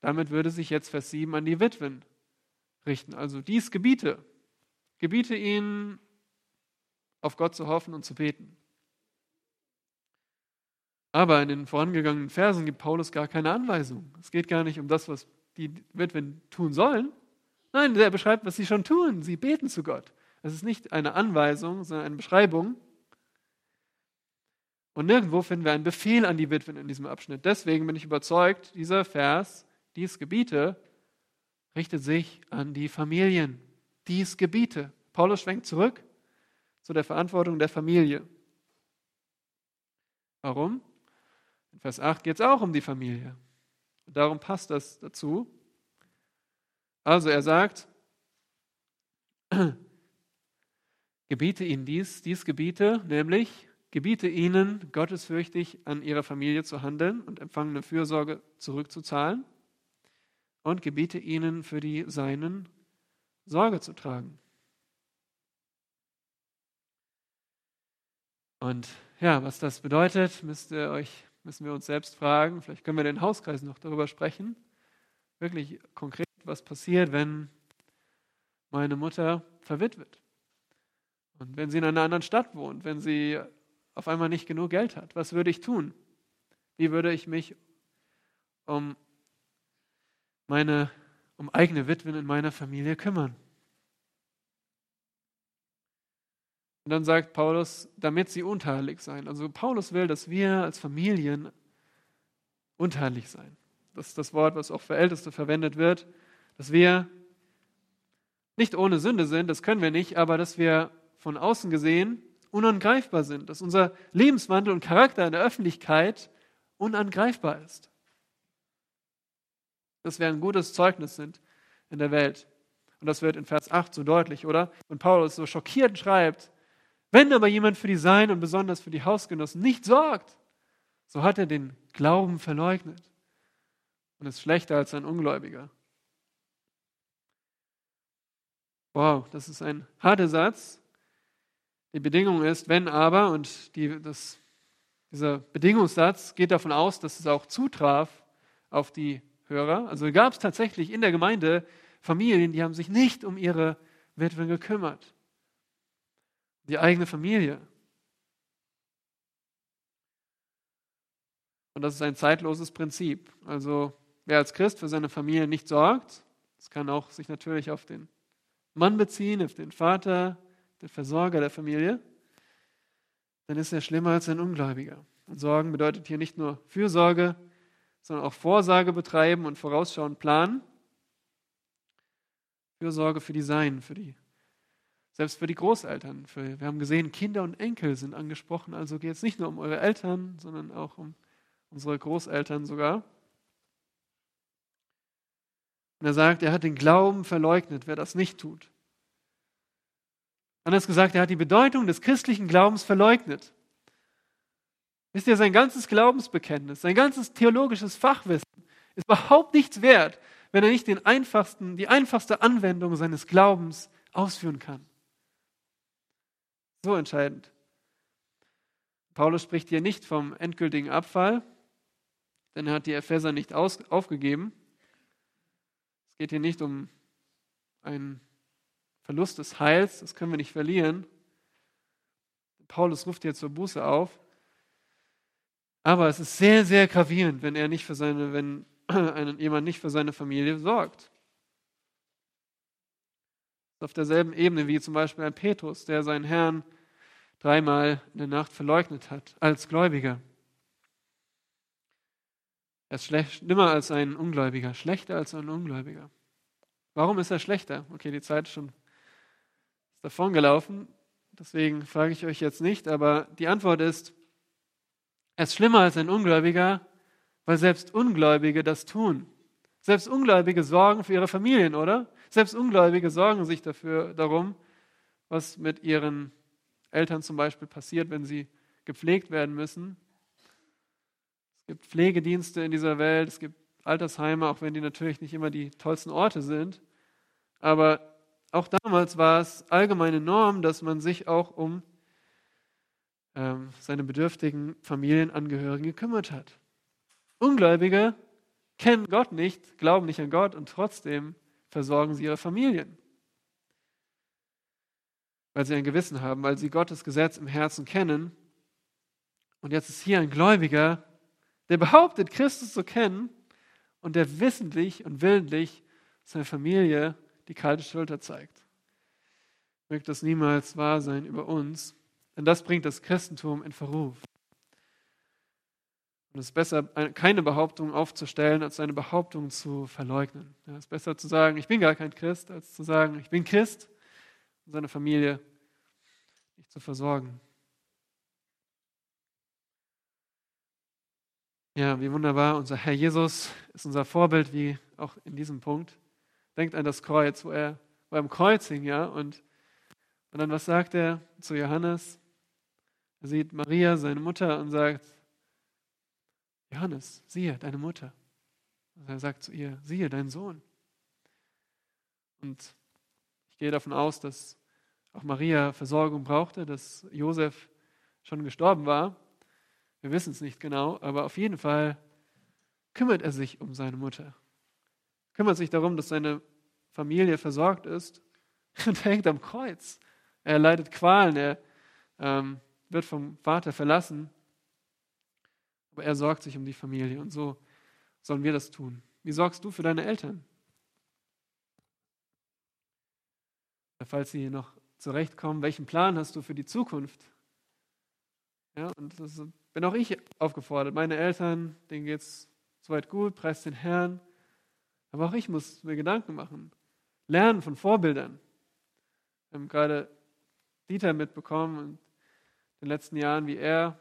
Damit würde sich jetzt Vers 7 an die Witwen richten. Also dies gebiete. Gebiete ihnen, auf Gott zu hoffen und zu beten. Aber in den vorangegangenen Versen gibt Paulus gar keine Anweisung. Es geht gar nicht um das, was die Witwen tun sollen. Nein, er beschreibt, was sie schon tun. Sie beten zu Gott. Es ist nicht eine Anweisung, sondern eine Beschreibung. Und nirgendwo finden wir einen Befehl an die Witwen in diesem Abschnitt. Deswegen bin ich überzeugt, dieser Vers, dies Gebiete, richtet sich an die Familien. Dies Gebiete. Paulus schwenkt zurück zu der Verantwortung der Familie. Warum? In Vers 8 geht es auch um die Familie. Und darum passt das dazu. Also er sagt, gebiete ihnen dies, dies Gebiete, nämlich gebiete ihnen, gottesfürchtig an ihrer Familie zu handeln und empfangene Fürsorge zurückzuzahlen und gebiete ihnen für die Seinen Sorge zu tragen. Und ja, was das bedeutet, müsst ihr euch, müssen wir uns selbst fragen. Vielleicht können wir in den Hauskreis noch darüber sprechen. Wirklich konkret, was passiert, wenn meine Mutter verwitwet. Und wenn sie in einer anderen Stadt wohnt, wenn sie auf einmal nicht genug Geld hat? Was würde ich tun? Wie würde ich mich um meine, um eigene Witwen in meiner Familie kümmern? Und dann sagt Paulus, damit sie unteilig sein. Also Paulus will, dass wir als Familien unteilig sein. Das ist das Wort, was auch für Älteste verwendet wird, dass wir nicht ohne Sünde sind, das können wir nicht, aber dass wir von außen gesehen unangreifbar sind, dass unser Lebenswandel und Charakter in der Öffentlichkeit unangreifbar ist. Dass wir ein gutes Zeugnis sind in der Welt. Und das wird in Vers 8 so deutlich, oder? Und Paulus so schockiert schreibt, wenn aber jemand für die Sein und besonders für die Hausgenossen nicht sorgt, so hat er den Glauben verleugnet und ist schlechter als ein Ungläubiger. Wow, das ist ein harter Satz, die Bedingung ist, wenn aber, und die, das, dieser Bedingungssatz geht davon aus, dass es auch zutraf auf die Hörer. Also gab es tatsächlich in der Gemeinde Familien, die haben sich nicht um ihre Witwen gekümmert. Die eigene Familie. Und das ist ein zeitloses Prinzip. Also wer als Christ für seine Familie nicht sorgt, das kann auch sich natürlich auf den Mann beziehen, auf den Vater, der Versorger der Familie, dann ist er schlimmer als ein Ungläubiger. Und Sorgen bedeutet hier nicht nur Fürsorge, sondern auch Vorsorge betreiben und vorausschauend planen. Fürsorge für die Sein, für die, selbst für die Großeltern. Für, wir haben gesehen, Kinder und Enkel sind angesprochen, also geht es nicht nur um eure Eltern, sondern auch um unsere Großeltern sogar. Und er sagt, er hat den Glauben verleugnet, wer das nicht tut. Anders gesagt, er hat die Bedeutung des christlichen Glaubens verleugnet. Wisst ihr, sein ganzes Glaubensbekenntnis, sein ganzes theologisches Fachwissen ist überhaupt nichts wert, wenn er nicht den einfachsten, die einfachste Anwendung seines Glaubens ausführen kann. So entscheidend. Paulus spricht hier nicht vom endgültigen Abfall, denn er hat die Epheser nicht aus, aufgegeben. Es geht hier nicht um einen Verlust des Heils, das können wir nicht verlieren. Paulus ruft hier zur Buße auf. Aber es ist sehr, sehr gravierend, wenn er nicht für seine, wenn jemand nicht für seine Familie sorgt. Auf derselben Ebene wie zum Beispiel ein Petrus, der seinen Herrn dreimal in der Nacht verleugnet hat, als Gläubiger. Er ist schlimmer als ein Ungläubiger, schlechter als ein Ungläubiger. Warum ist er schlechter? Okay, die Zeit ist schon davon gelaufen, deswegen frage ich euch jetzt nicht, aber die Antwort ist, er ist schlimmer als ein Ungläubiger, weil selbst Ungläubige das tun. Selbst Ungläubige sorgen für ihre Familien, oder? Selbst Ungläubige sorgen sich dafür, darum, was mit ihren Eltern zum Beispiel passiert, wenn sie gepflegt werden müssen. Es gibt Pflegedienste in dieser Welt, es gibt Altersheime, auch wenn die natürlich nicht immer die tollsten Orte sind. Aber auch damals war es allgemeine Norm, dass man sich auch um ähm, seine bedürftigen Familienangehörigen gekümmert hat. Ungläubige kennen Gott nicht, glauben nicht an Gott und trotzdem versorgen sie ihre Familien. Weil sie ein Gewissen haben, weil sie Gottes Gesetz im Herzen kennen. Und jetzt ist hier ein Gläubiger, der behauptet, Christus zu kennen und der wissentlich und willentlich seiner Familie die kalte Schulter zeigt. Möge das niemals wahr sein über uns, denn das bringt das Christentum in Verruf. Und es ist besser, keine Behauptung aufzustellen, als eine Behauptung zu verleugnen. Ja, es ist besser zu sagen, ich bin gar kein Christ, als zu sagen, ich bin Christ und seine Familie nicht zu versorgen. Ja, wie wunderbar. Unser Herr Jesus ist unser Vorbild, wie auch in diesem Punkt. Denkt an das Kreuz, wo er, am Kreuz hing, ja, und, und dann was sagt er zu Johannes? Er sieht Maria, seine Mutter, und sagt, Johannes, siehe deine Mutter. Und er sagt zu ihr, siehe dein Sohn. Und ich gehe davon aus, dass auch Maria Versorgung brauchte, dass Josef schon gestorben war. Wir wissen es nicht genau, aber auf jeden Fall kümmert er sich um seine Mutter. Kümmert sich darum, dass seine Familie versorgt ist und hängt am Kreuz. Er leidet Qualen, er ähm, wird vom Vater verlassen aber er sorgt sich um die Familie und so sollen wir das tun. Wie sorgst du für deine Eltern? Falls sie noch zurechtkommen, welchen Plan hast du für die Zukunft? Ja, und das bin auch ich aufgefordert. Meine Eltern, denen geht es soweit gut, preist den Herrn. Aber auch ich muss mir Gedanken machen. Lernen von Vorbildern. Wir haben gerade Dieter mitbekommen in den letzten Jahren, wie er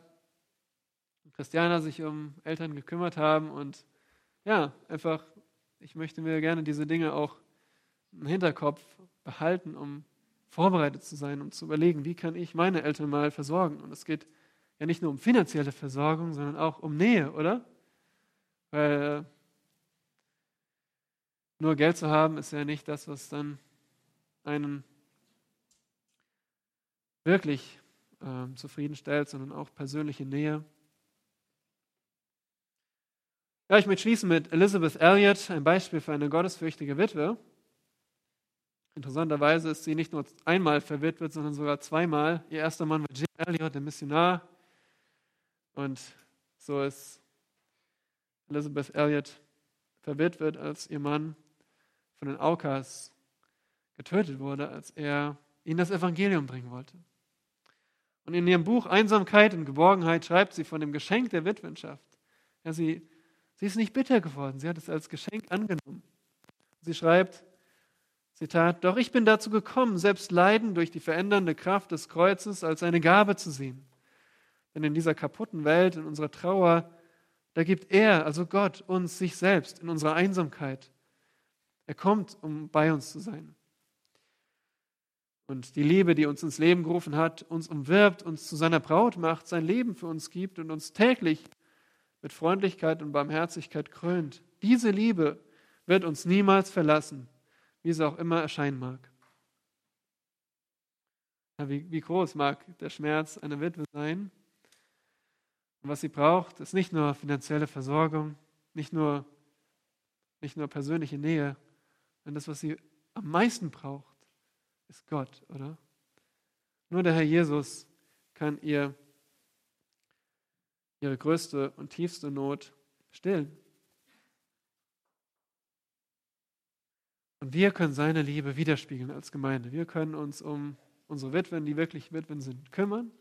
Christianer sich um Eltern gekümmert haben. Und ja, einfach, ich möchte mir gerne diese Dinge auch im Hinterkopf behalten, um vorbereitet zu sein, um zu überlegen, wie kann ich meine Eltern mal versorgen. Und es geht ja nicht nur um finanzielle Versorgung, sondern auch um Nähe, oder? Weil nur Geld zu haben, ist ja nicht das, was dann einen wirklich äh, zufriedenstellt, sondern auch persönliche Nähe. Ja, ich möchte schließen mit Elizabeth Elliot, ein Beispiel für eine gottesfürchtige Witwe. Interessanterweise ist sie nicht nur einmal verwitwet, sondern sogar zweimal. Ihr erster Mann war Jim Elliot, der Missionar. Und so ist Elizabeth Elliot verwitwet, als ihr Mann von den Aukas getötet wurde, als er ihnen das Evangelium bringen wollte. Und in ihrem Buch Einsamkeit und Geborgenheit schreibt sie von dem Geschenk der Witwenschaft. Ja, sie Sie ist nicht bitter geworden, sie hat es als Geschenk angenommen. Sie schreibt, Zitat, doch ich bin dazu gekommen, selbst Leiden durch die verändernde Kraft des Kreuzes als eine Gabe zu sehen. Denn in dieser kaputten Welt, in unserer Trauer, da gibt er, also Gott, uns sich selbst in unserer Einsamkeit. Er kommt, um bei uns zu sein. Und die Liebe, die uns ins Leben gerufen hat, uns umwirbt, uns zu seiner Braut macht, sein Leben für uns gibt und uns täglich mit Freundlichkeit und Barmherzigkeit krönt. Diese Liebe wird uns niemals verlassen, wie sie auch immer erscheinen mag. Ja, wie, wie groß mag der Schmerz einer Witwe sein? Und was sie braucht, ist nicht nur finanzielle Versorgung, nicht nur, nicht nur persönliche Nähe, sondern das, was sie am meisten braucht, ist Gott, oder? Nur der Herr Jesus kann ihr ihre größte und tiefste Not stillen. Und wir können seine Liebe widerspiegeln als Gemeinde. Wir können uns um unsere Witwen, die wirklich Witwen sind, kümmern.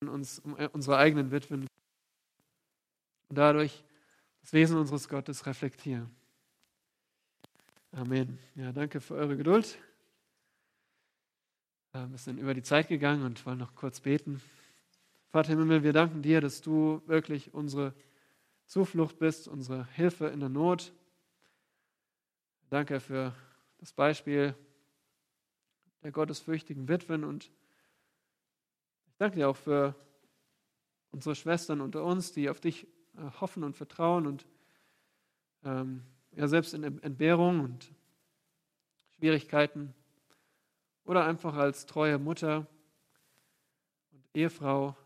Uns um unsere eigenen Witwen und dadurch das Wesen unseres Gottes reflektieren. Amen. Ja, danke für eure Geduld. Wir sind über die Zeit gegangen und wollen noch kurz beten. Vater im Himmel, wir danken dir, dass du wirklich unsere Zuflucht bist, unsere Hilfe in der Not. Danke für das Beispiel der gottesfürchtigen Witwen und ich danke dir auch für unsere Schwestern unter uns, die auf dich äh, hoffen und vertrauen und ähm, ja, selbst in Entbehrung und Schwierigkeiten oder einfach als treue Mutter und Ehefrau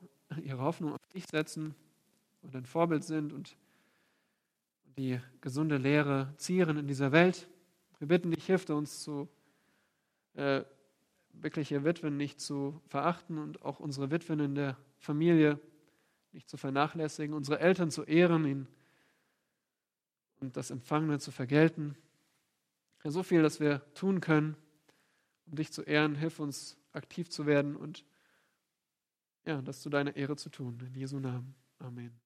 ihre Hoffnung auf dich setzen und ein Vorbild sind und die gesunde Lehre zieren in dieser Welt. Wir bitten dich, hilf uns zu äh, wirkliche Witwen nicht zu verachten und auch unsere Witwen in der Familie nicht zu vernachlässigen, unsere Eltern zu ehren, ihnen und das Empfangene zu vergelten. Ja, so viel, dass wir tun können, um dich zu ehren. Hilf uns, aktiv zu werden und ja, das zu deiner Ehre zu tun. In Jesu Namen. Amen.